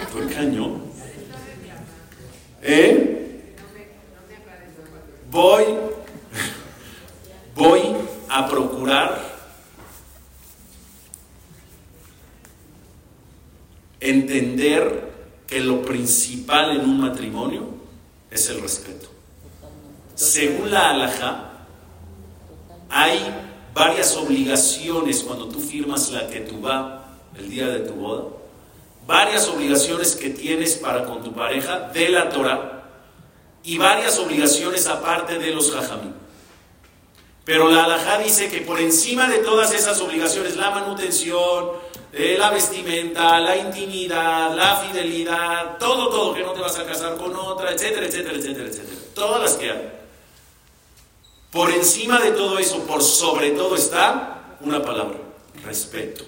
Estoy cañón. ¿Eh? Voy, voy a procurar entender que lo principal en un matrimonio es el respeto. Según la alhaja, hay varias obligaciones cuando tú firmas la que tú va el día de tu boda, varias obligaciones que tienes para con tu pareja de la Torah y varias obligaciones aparte de los jajamí. Pero la alhaja dice que por encima de todas esas obligaciones, la manutención, eh, la vestimenta, la intimidad, la fidelidad, todo, todo, que no te vas a casar con otra, etcétera, etcétera, etcétera, etcétera. Todas las que hay. Por encima de todo eso, por sobre todo está una palabra, respeto.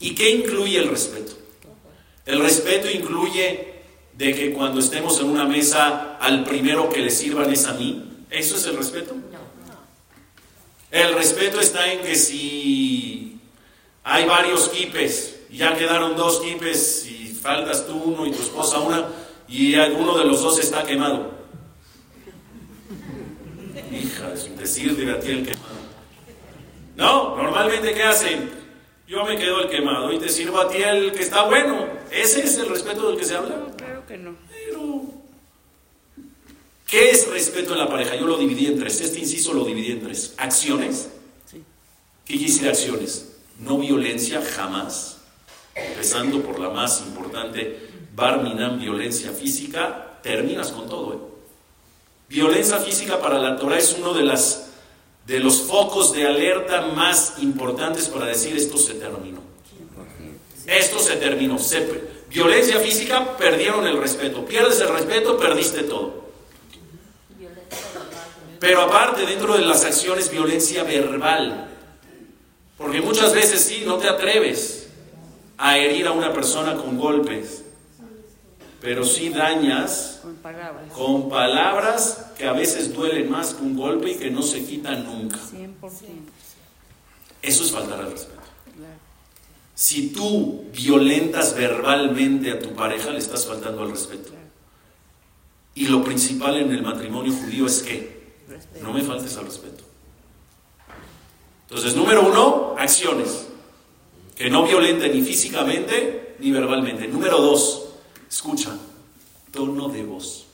¿Y qué incluye el respeto? El respeto incluye de que cuando estemos en una mesa, al primero que le sirvan es a mí. ¿Eso es el respeto? El respeto está en que si hay varios quipes y ya quedaron dos quipes y faltas tú uno y tu esposa una y alguno de los dos está quemado. Hija, es un decir de a ti el quemado. No, normalmente ¿qué hacen? Yo me quedo el quemado y te sirvo a ti el que está bueno. ¿Ese es el respeto del que se habla? Claro que no. Pero, ¿qué es respeto en la pareja? Yo lo dividí en tres. Este inciso lo dividí en tres. Acciones. Sí. ¿Qué decir acciones? No violencia jamás. Empezando por la más importante, barminan, violencia física, terminas con todo. ¿eh? Violencia física para la Torah es uno de, las, de los focos de alerta más importantes para decir esto se terminó. Esto se terminó. violencia física, perdieron el respeto. Pierdes el respeto, perdiste todo. Pero aparte, dentro de las acciones, violencia verbal. Porque muchas veces sí, no te atreves a herir a una persona con golpes pero sí dañas con palabras. que a veces duelen más que un golpe y que no se quitan nunca. Eso es faltar al respeto. Si tú violentas verbalmente a tu pareja, le estás faltando al respeto. Y lo principal en el matrimonio judío es que no me faltes al respeto. Entonces, número uno, acciones. Que no violenten ni físicamente ni verbalmente. Número dos, Escucha, tono de voz.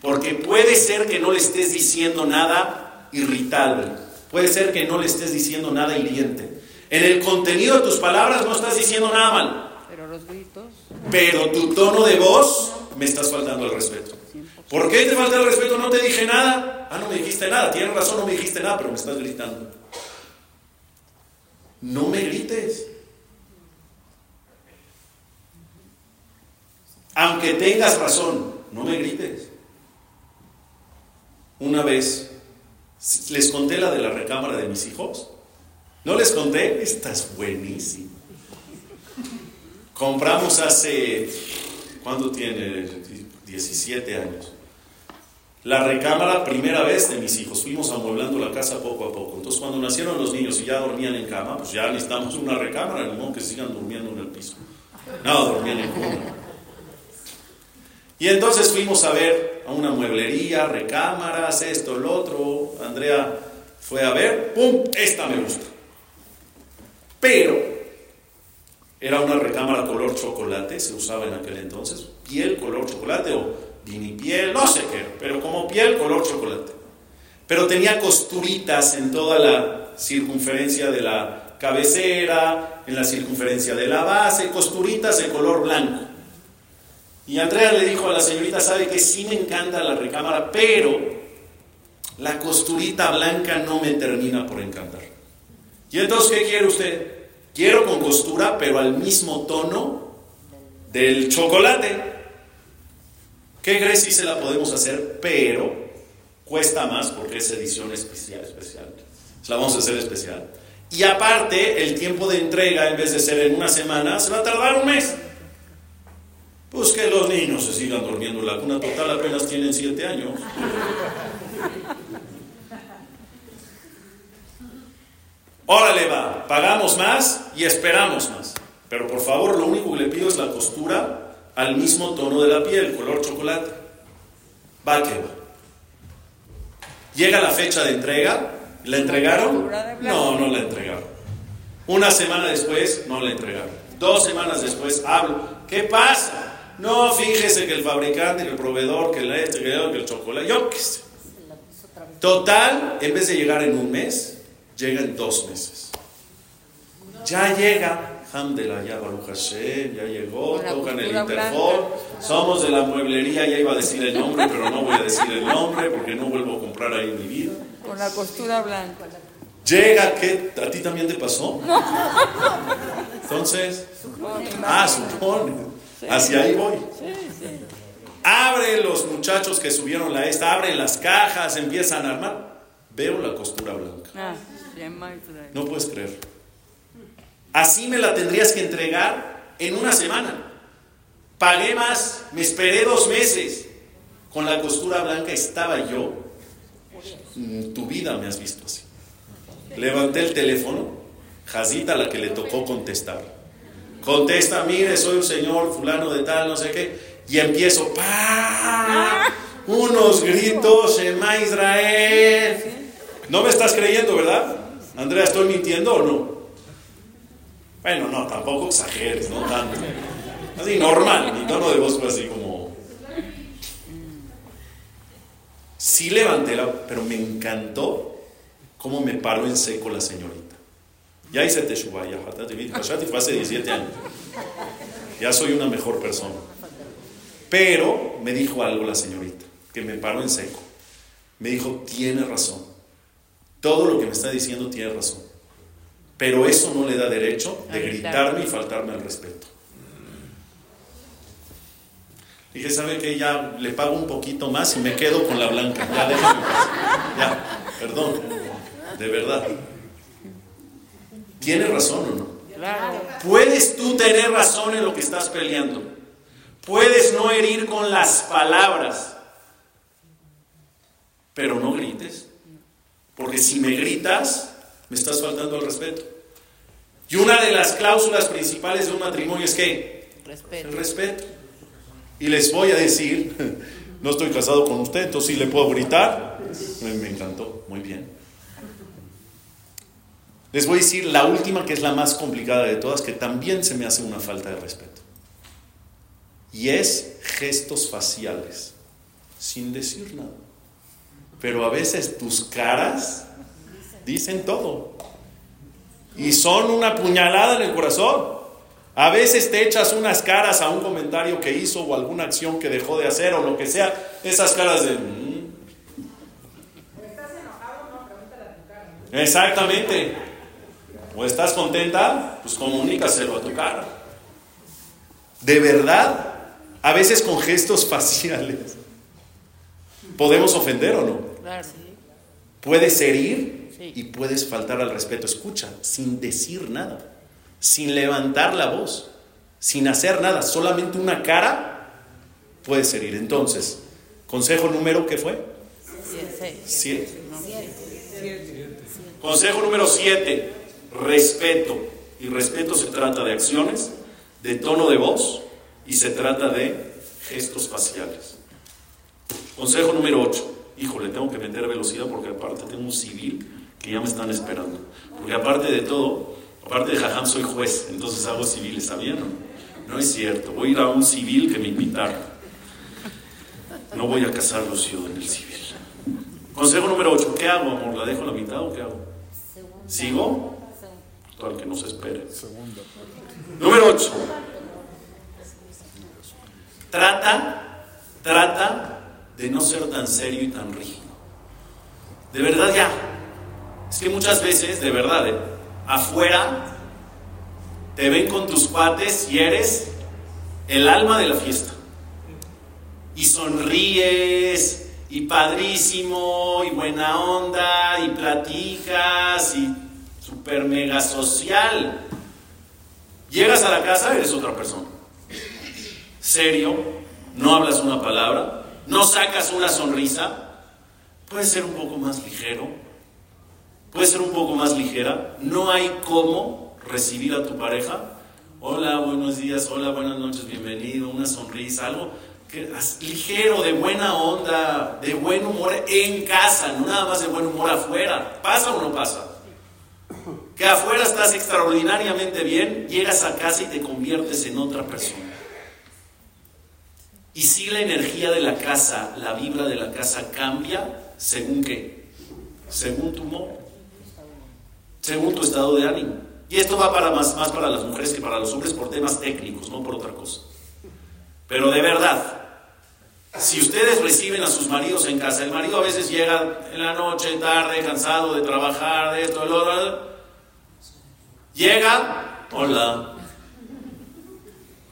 Porque puede ser que no le estés diciendo nada irritable. Puede ser que no le estés diciendo nada hiriente. En el contenido de tus palabras no estás diciendo nada mal. Pero los gritos. Pero tu tono de voz me estás faltando el respeto. ¿Por qué te falta el respeto? No te dije nada. Ah, no me dijiste nada. Tienes razón, no me dijiste nada, pero me estás gritando. No me grites. Aunque tengas razón, no me grites. Una vez, les conté la de la recámara de mis hijos. ¿No les conté? Esta es buenísima. Compramos hace, ¿cuándo tiene? 17 años. La recámara, primera vez de mis hijos. Fuimos amueblando la casa poco a poco. Entonces, cuando nacieron los niños y ya dormían en cama, pues ya necesitamos una recámara, no que sigan durmiendo en el piso. No, dormían en cama. Y entonces fuimos a ver a una mueblería, recámaras, esto, lo otro. Andrea fue a ver, ¡pum! Esta me gusta. Pero era una recámara color chocolate, se usaba en aquel entonces, piel color chocolate o piel, no sé qué, pero como piel color chocolate. Pero tenía costuritas en toda la circunferencia de la cabecera, en la circunferencia de la base, costuritas de color blanco. Y Andrea le dijo a la señorita, sabe que sí me encanta la recámara, pero la costurita blanca no me termina por encantar. ¿Y entonces qué quiere usted? Quiero con costura, pero al mismo tono del chocolate. ¿Qué crees si se la podemos hacer? Pero cuesta más porque es edición especial, especial. La vamos a hacer especial. Y aparte, el tiempo de entrega, en vez de ser en una semana, se va a tardar un mes. Pues que los niños se sigan durmiendo en la cuna, total apenas tienen siete años. Órale va, pagamos más y esperamos más. Pero por favor, lo único que le pido es la costura al mismo tono de la piel, color chocolate. Va que va. Llega la fecha de entrega, ¿la entregaron? No, no la entregaron. Una semana después, no la entregaron. Dos semanas después, hablo. ¿Qué pasa? No, fíjese que el fabricante, que el proveedor, que el este, que el chocolate, yo qué sé. Total, en vez de llegar en un mes, llega en dos meses. Ya llega, Hamdela, ya Baruch Hashem, ya llegó, tocan el interfón. Somos de la mueblería, ya iba a decir el nombre, pero no voy a decir el nombre porque no vuelvo a comprar ahí en mi vida. Con la costura blanca. Llega, ¿qué? ¿A ti también te pasó? Entonces, ah, supone. Hacia ahí voy. Abre los muchachos que subieron la esta, abren las cajas, empiezan a armar. Veo la costura blanca. Ah, no puedes creer. Así me la tendrías que entregar en una semana. Pagué más, me esperé dos meses. Con la costura blanca estaba yo. En tu vida me has visto así. Levanté el teléfono, Jazita la que le tocó contestar. Contesta, mire, soy un señor fulano de tal, no sé qué. Y empiezo, ¡pa! Unos gritos, Shema Israel. No me estás creyendo, ¿verdad? Andrea, ¿estoy mintiendo o no? Bueno, no, tampoco exageres, no tanto. Así normal, mi tono de voz fue así como. Sí levanté la, pero me encantó cómo me paró en seco la señorita. Ya hice Teshuvah, ya fue hace 17 años. Ya soy una mejor persona. Pero me dijo algo la señorita, que me paró en seco. Me dijo, tiene razón. Todo lo que me está diciendo tiene razón. Pero eso no le da derecho de gritarme y faltarme al respeto. Dije, ¿sabe qué? Ya le pago un poquito más y me quedo con la blanca. Ya, déjame Ya, perdón. De verdad. ¿Tiene razón o no? Puedes tú tener razón en lo que estás peleando. Puedes no herir con las palabras. Pero no grites. Porque si me gritas, me estás faltando el respeto. Y una de las cláusulas principales de un matrimonio es que Respeto. el respeto. Y les voy a decir, no estoy casado con usted, entonces sí le puedo gritar. Me, me encantó, muy bien. Les voy a decir la última, que es la más complicada de todas, que también se me hace una falta de respeto. Y es gestos faciales, sin decir nada. Pero a veces tus caras dicen todo. Y son una puñalada en el corazón. A veces te echas unas caras a un comentario que hizo o alguna acción que dejó de hacer o lo que sea. Esas caras de... "Mm". Exactamente. O estás contenta, pues comunícaselo a tu cara. De verdad, a veces con gestos faciales, podemos ofender o no. Claro. Puedes herir Sí. y puedes faltar al respeto. Escucha, sin decir nada, sin levantar la voz, sin hacer nada, solamente una cara puedes herir. Entonces, consejo número, ¿qué fue? Siete. Siete. No. Consejo número 7, respeto. Y respeto se trata de acciones, de tono de voz y se trata de gestos faciales. Consejo número 8, híjole, tengo que meter velocidad porque aparte tengo un civil que ya me están esperando. Porque aparte de todo, aparte de jajam soy juez, entonces hago civiles, ¿sabían? No, no es cierto, voy a ir a un civil que me invitaron. No voy a casarlos yo en el civil. Consejo número 8, ¿qué hago, amor? ¿La dejo a la mitad o qué hago? ¿Sigo? Tal que no se espere. Segunda. Número 8. Trata, trata de no ser tan serio y tan rígido. De verdad ya. Es que muchas veces, de verdad, ¿eh? afuera te ven con tus cuates y eres el alma de la fiesta. Y sonríes, y padrísimo, y buena onda, y platicas, y super mega social. Llegas a la casa, eres otra persona. Serio, no hablas una palabra, no sacas una sonrisa. Puedes ser un poco más ligero, puedes ser un poco más ligera. No hay cómo recibir a tu pareja. Hola, buenos días, hola, buenas noches, bienvenido, una sonrisa, algo que, ligero, de buena onda, de buen humor en casa, no nada más de buen humor afuera. ¿Pasa o no pasa? que afuera estás extraordinariamente bien, llegas a casa y te conviertes en otra persona. Y si la energía de la casa, la vibra de la casa cambia, según qué? Según tu humor, según tu estado de ánimo. Y esto va para más, más para las mujeres que para los hombres por temas técnicos, no por otra cosa. Pero de verdad, si ustedes reciben a sus maridos en casa, el marido a veces llega en la noche, tarde, cansado de trabajar, de esto, de lo Llega, hola.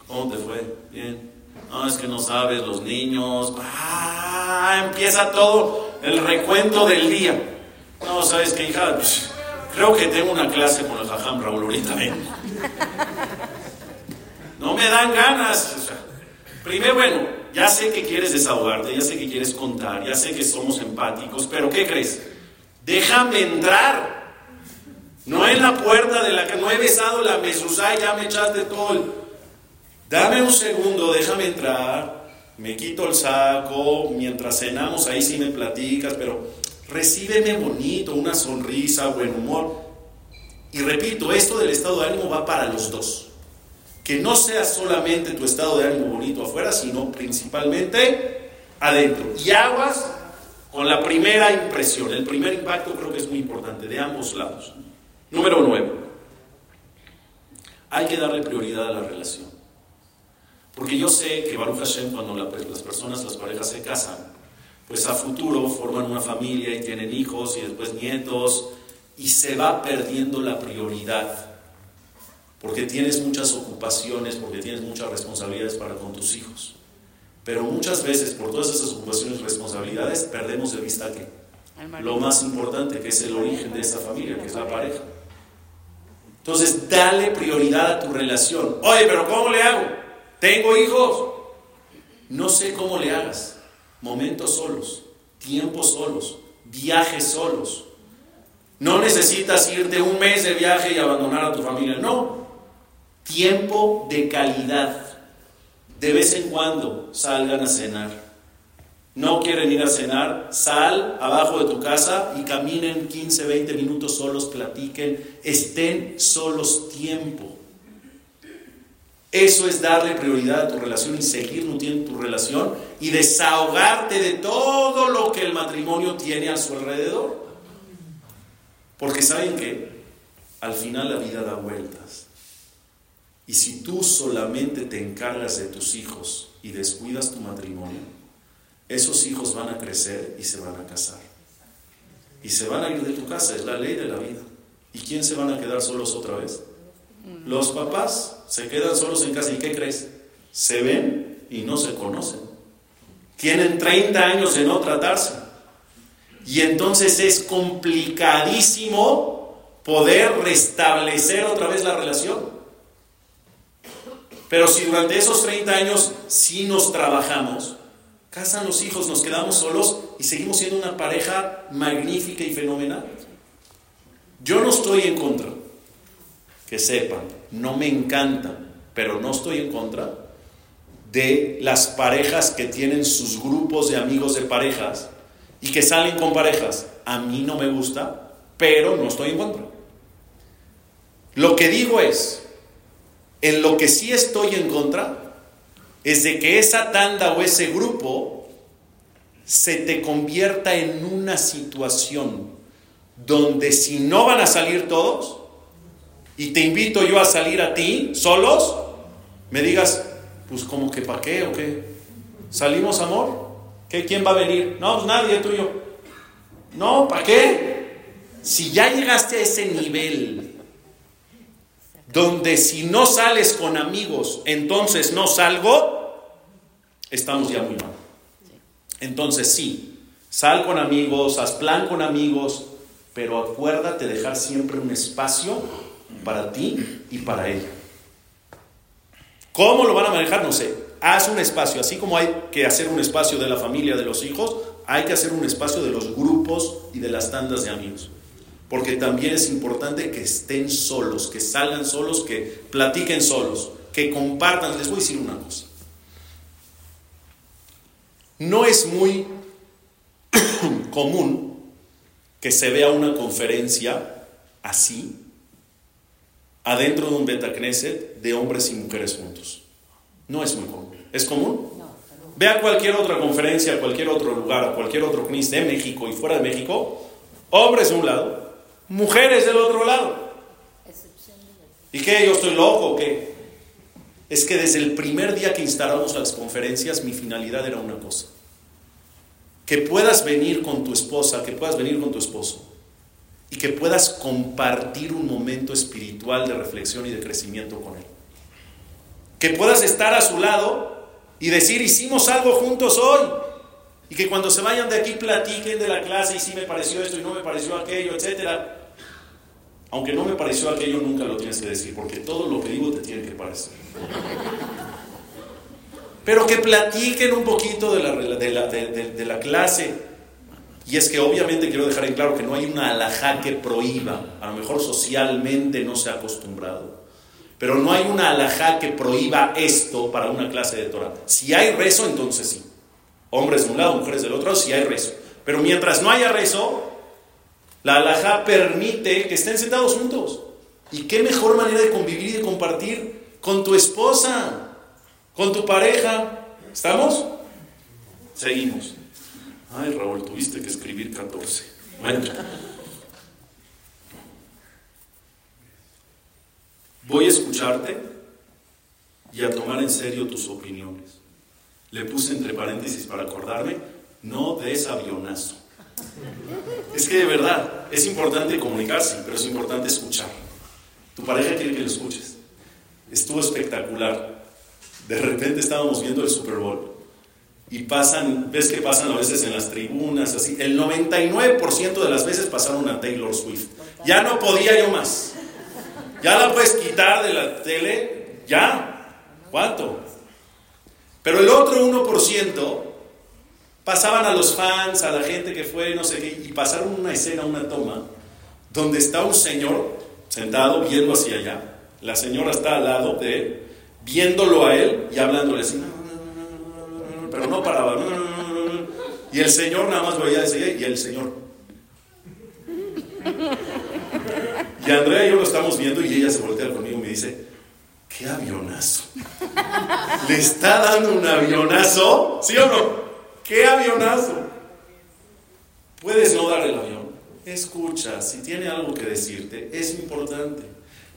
¿Cómo te fue? Bien. No, es que no sabes, los niños. Ah, empieza todo el recuento del día. No, ¿sabes qué, hija? Creo que tengo una clase con el jajam Raúl ahorita, ven. No me dan ganas. Primero, bueno, ya sé que quieres desahogarte, ya sé que quieres contar, ya sé que somos empáticos, pero ¿qué crees? Déjame entrar. No en la puerta de la que no he besado la mezuzá y ya me echaste todo el... Dame un segundo, déjame entrar, me quito el saco, mientras cenamos ahí sí me platicas, pero recíbeme bonito, una sonrisa, buen humor. Y repito, esto del estado de ánimo va para los dos. Que no sea solamente tu estado de ánimo bonito afuera, sino principalmente adentro. Y aguas con la primera impresión. El primer impacto creo que es muy importante, de ambos lados. Número 9. Hay que darle prioridad a la relación. Porque yo sé que Baruch Hashem, cuando las personas, las parejas se casan, pues a futuro forman una familia y tienen hijos y después nietos y se va perdiendo la prioridad. Porque tienes muchas ocupaciones, porque tienes muchas responsabilidades para con tus hijos. Pero muchas veces, por todas esas ocupaciones y responsabilidades, perdemos de vista que lo más importante, que es el origen de esa familia, que es la pareja. Entonces, dale prioridad a tu relación. Oye, pero ¿cómo le hago? Tengo hijos. No sé cómo le hagas. Momentos solos, tiempos solos, viajes solos. No necesitas irte un mes de viaje y abandonar a tu familia. No. Tiempo de calidad. De vez en cuando salgan a cenar no quieren ir a cenar, sal abajo de tu casa y caminen 15, 20 minutos solos, platiquen, estén solos tiempo. Eso es darle prioridad a tu relación y seguir nutriendo tu relación y desahogarte de todo lo que el matrimonio tiene a su alrededor. Porque saben que al final la vida da vueltas. Y si tú solamente te encargas de tus hijos y descuidas tu matrimonio, esos hijos van a crecer y se van a casar. Y se van a ir de tu casa, es la ley de la vida. ¿Y quién se van a quedar solos otra vez? Los papás se quedan solos en casa. ¿Y qué crees? Se ven y no se conocen. Tienen 30 años de no tratarse. Y entonces es complicadísimo poder restablecer otra vez la relación. Pero si durante esos 30 años sí nos trabajamos, casan los hijos, nos quedamos solos y seguimos siendo una pareja magnífica y fenomenal. Yo no estoy en contra, que sepan, no me encanta, pero no estoy en contra de las parejas que tienen sus grupos de amigos de parejas y que salen con parejas. A mí no me gusta, pero no estoy en contra. Lo que digo es, en lo que sí estoy en contra, es de que esa tanda o ese grupo se te convierta en una situación donde si no van a salir todos, y te invito yo a salir a ti, solos, me digas, pues como que para qué o qué. ¿Salimos, amor? ¿Qué, ¿Quién va a venir? No, pues nadie, tú y yo. No, ¿para qué? Si ya llegaste a ese nivel donde si no sales con amigos, entonces no salgo, estamos ya muy mal. Entonces sí, sal con amigos, haz plan con amigos, pero acuérdate dejar siempre un espacio para ti y para ella. ¿Cómo lo van a manejar? No sé. Haz un espacio, así como hay que hacer un espacio de la familia, de los hijos, hay que hacer un espacio de los grupos y de las tandas de amigos. Porque también es importante que estén solos, que salgan solos, que platiquen solos, que compartan. Les voy a decir una cosa. No es muy común que se vea una conferencia así, adentro de un Betacneset, de hombres y mujeres juntos. No es muy común. ¿Es común? Vea cualquier otra conferencia, cualquier otro lugar, cualquier otro CNIS de México y fuera de México, hombres de un lado, mujeres del otro lado. ¿Y qué? ¿Yo estoy loco o qué? Es que desde el primer día que instalamos las conferencias, mi finalidad era una cosa. Que puedas venir con tu esposa, que puedas venir con tu esposo y que puedas compartir un momento espiritual de reflexión y de crecimiento con él. Que puedas estar a su lado y decir, hicimos algo juntos hoy. Y que cuando se vayan de aquí platiquen de la clase y si me pareció esto y no me pareció aquello, etc. Aunque no me pareció aquello, nunca lo tienes que decir, porque todo lo que digo te tiene que parecer. Pero que platiquen un poquito de la, de la, de, la clase. Y es que obviamente quiero dejar en claro que no hay una alajá que prohíba, a lo mejor socialmente no se ha acostumbrado, pero no hay una alajá que prohíba esto para una clase de Torah. Si hay rezo, entonces sí. Hombres de un lado, mujeres del otro, si hay rezo. Pero mientras no haya rezo, la alhaja permite que estén sentados juntos. ¿Y qué mejor manera de convivir y de compartir con tu esposa, con tu pareja? ¿Estamos? Seguimos. Ay, Raúl, tuviste que escribir 14. Bueno. Voy a escucharte y a tomar en serio tus opiniones. Le puse entre paréntesis para acordarme, no des avionazo. Es que de verdad, es importante comunicarse, pero es importante escuchar. Tu pareja quiere que lo escuches. Estuvo espectacular. De repente estábamos viendo el Super Bowl y pasan, ves que pasan a veces en las tribunas, así. El 99% de las veces pasaron a Taylor Swift. Ya no podía yo más. Ya la puedes quitar de la tele, ya. ¿Cuánto? Pero el otro 1% pasaban a los fans, a la gente que fue, no sé qué, y pasaron una escena, una toma, donde está un señor sentado viendo hacia allá. La señora está al lado de él, viéndolo a él y hablándole así, pero no paraba. Y el señor nada más veía ese y el señor. Y Andrea y yo lo estamos viendo y ella se voltea conmigo y me dice, ¿qué avionazo? ¿Le está dando un avionazo? ¿Sí o no? ¿Qué avionazo? Puedes no dar el avión. Escucha, si tiene algo que decirte, es importante.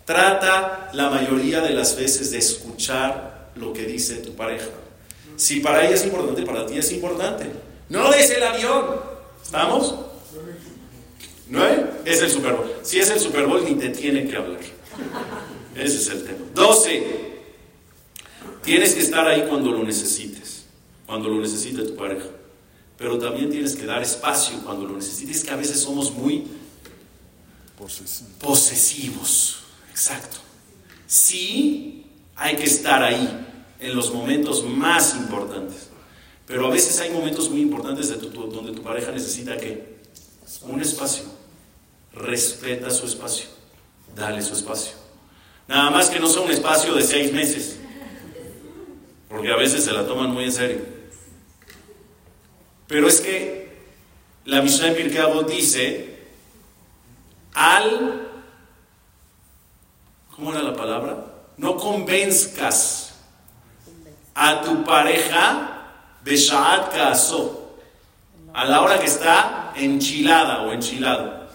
Trata la mayoría de las veces de escuchar lo que dice tu pareja. Si para ella es importante, para ti es importante. No des el avión. ¿Estamos? ¿No es? el Super Bowl. Si es el Super Bowl, ni te tiene que hablar. Ese es el tema. 12. Tienes que estar ahí cuando lo necesites, cuando lo necesite tu pareja. Pero también tienes que dar espacio cuando lo necesites, que a veces somos muy posesivos. Exacto. Sí, hay que estar ahí en los momentos más importantes. Pero a veces hay momentos muy importantes de donde tu pareja necesita que un espacio. Respeta su espacio. Dale su espacio. Nada más que no sea un espacio de seis meses. Porque a veces se la toman muy en serio. Pero es que la Mishnah en Pirkei dice al ¿cómo era la palabra? No convenzcas a tu pareja de Sha'at a la hora que está enchilada o enchilado.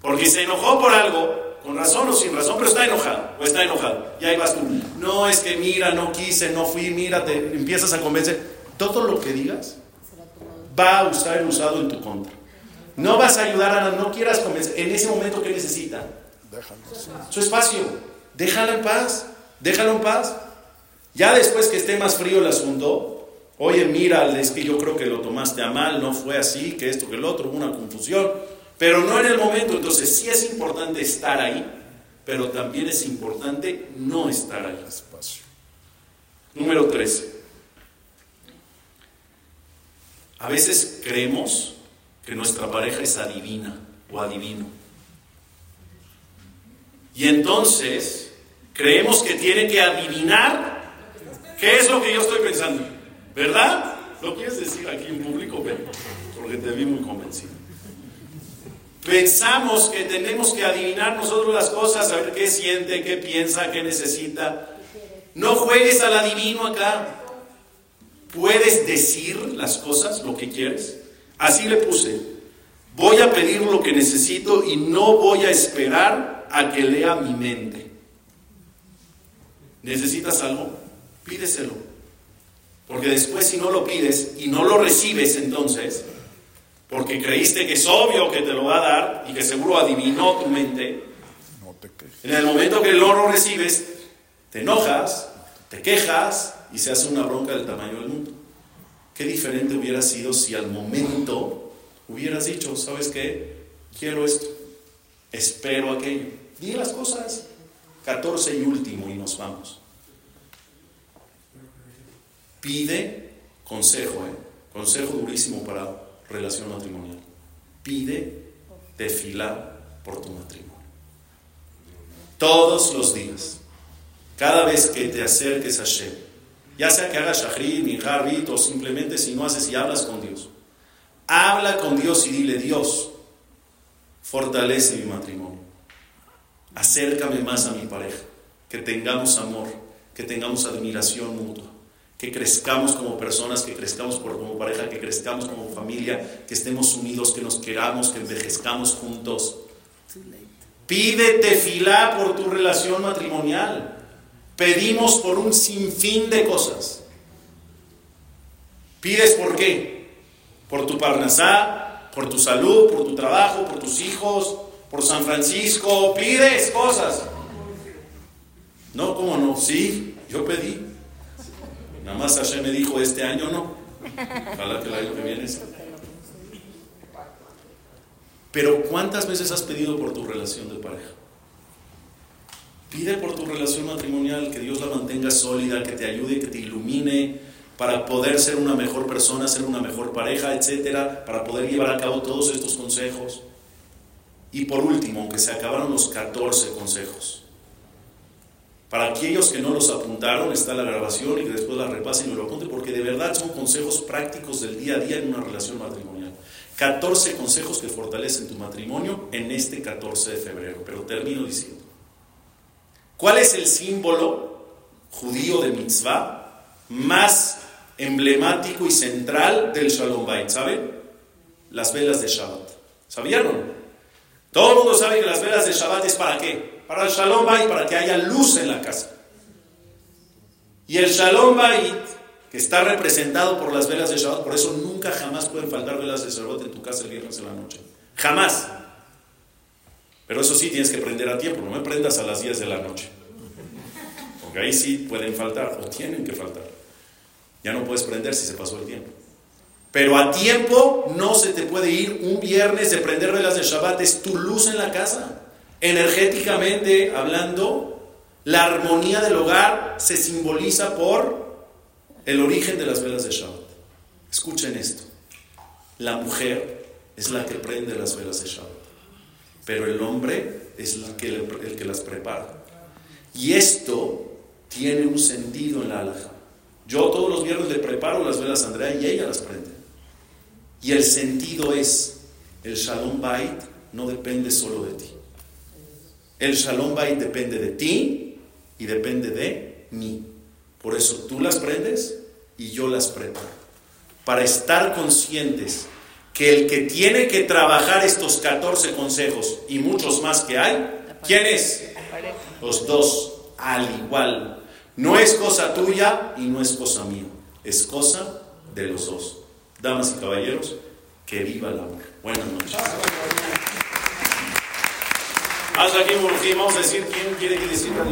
Porque se enojó por algo con razón o sin razón, pero está enojado o está enojado. Y ahí vas tú. No, es que mira, no quise, no fui, mira, te empiezas a convencer. Todo lo que digas va a usar usado en tu contra. No vas a ayudar a no quieras convencer. En ese momento que necesita, su espacio, déjala en paz, déjalo en paz. Ya después que esté más frío el asunto, oye, mira, es que yo creo que lo tomaste a mal, no fue así, que esto, que el otro, una confusión. Pero no en el momento, entonces sí es importante estar ahí, pero también es importante no estar ahí. Espacio. Número 13. A veces creemos que nuestra pareja es adivina o adivino. Y entonces creemos que tiene que adivinar qué es lo que yo estoy pensando. ¿Verdad? ¿Lo quieres decir aquí en público? Porque te vi muy convencido. Pensamos que tenemos que adivinar nosotros las cosas, saber qué siente, qué piensa, qué necesita. No juegues al adivino acá. Puedes decir las cosas, lo que quieres. Así le puse. Voy a pedir lo que necesito y no voy a esperar a que lea mi mente. ¿Necesitas algo? Pídeselo. Porque después si no lo pides y no lo recibes entonces, porque creíste que es obvio que te lo va a dar y que seguro adivinó tu mente, en el momento que no lo recibes, te enojas, te quejas y se hace una bronca del tamaño del mundo. Qué diferente hubiera sido si al momento hubieras dicho, ¿sabes qué? Quiero esto, espero aquello. Di las cosas. 14 y último y nos vamos. Pide consejo, ¿eh? consejo durísimo para relación matrimonial. Pide tefilá por tu matrimonio. Todos los días. Cada vez que te acerques a Shem, ya sea que hagas shahrid, harrit o simplemente si no haces y hablas con Dios. Habla con Dios y dile, Dios, fortalece mi matrimonio. Acércame más a mi pareja. Que tengamos amor, que tengamos admiración mutua que crezcamos como personas, que crezcamos como pareja, que crezcamos como familia, que estemos unidos, que nos queramos, que envejezcamos juntos. Pídete filá por tu relación matrimonial. Pedimos por un sinfín de cosas. ¿Pides por qué? Por tu parnasá, por tu salud, por tu trabajo, por tus hijos, por San Francisco. Pides cosas. No, ¿cómo no? Sí, yo pedí. Nada más Hashem me dijo, este año no. Ojalá que el año que viene. Pero ¿cuántas veces has pedido por tu relación de pareja? Pide por tu relación matrimonial que Dios la mantenga sólida, que te ayude, que te ilumine para poder ser una mejor persona, ser una mejor pareja, etcétera, para poder llevar a cabo todos estos consejos. Y por último, aunque se acabaron los 14 consejos, para aquellos que no los apuntaron, está la grabación y que después la repasen y lo apunten, porque de verdad son consejos prácticos del día a día en una relación matrimonial. 14 consejos que fortalecen tu matrimonio en este 14 de febrero. Pero termino diciendo, ¿cuál es el símbolo judío de mitzvah más emblemático y central del Shalom Bait? ¿Saben? Las velas de Shabbat. ¿Sabían? Todo el mundo sabe que las velas de Shabbat es para qué? Para el Shalom Bait, para que haya luz en la casa. Y el Shalom Bait, que está representado por las velas de Shabbat, por eso nunca jamás pueden faltar velas de Shabbat en tu casa el viernes en la noche. Jamás. Pero eso sí tienes que prender a tiempo, no me prendas a las 10 de la noche. Porque ahí sí pueden faltar, o tienen que faltar. Ya no puedes prender si se pasó el tiempo. Pero a tiempo no se te puede ir un viernes de prender velas de Shabbat, es tu luz en la casa. Energéticamente hablando, la armonía del hogar se simboliza por el origen de las velas de Shabbat. Escuchen esto. La mujer es la que prende las velas de Shabbat, pero el hombre es el que, las prepara. Y esto tiene un sentido en la alhaja. Yo todos los viernes le preparo las velas a Andrea y ella las prende. Y el sentido es, el Shalom Bait no depende solo de ti. El Shalom Bait depende de ti y depende de mí. Por eso tú las prendes y yo las preparo. Para estar conscientes que el que tiene que trabajar estos 14 consejos y muchos más que hay, ¿quién es? Los dos, al igual. No es cosa tuya y no es cosa mía, es cosa de los dos damas y caballeros, que viva el amor. Buenas noches. Hasta aquí, vamos a decir quién quiere que decida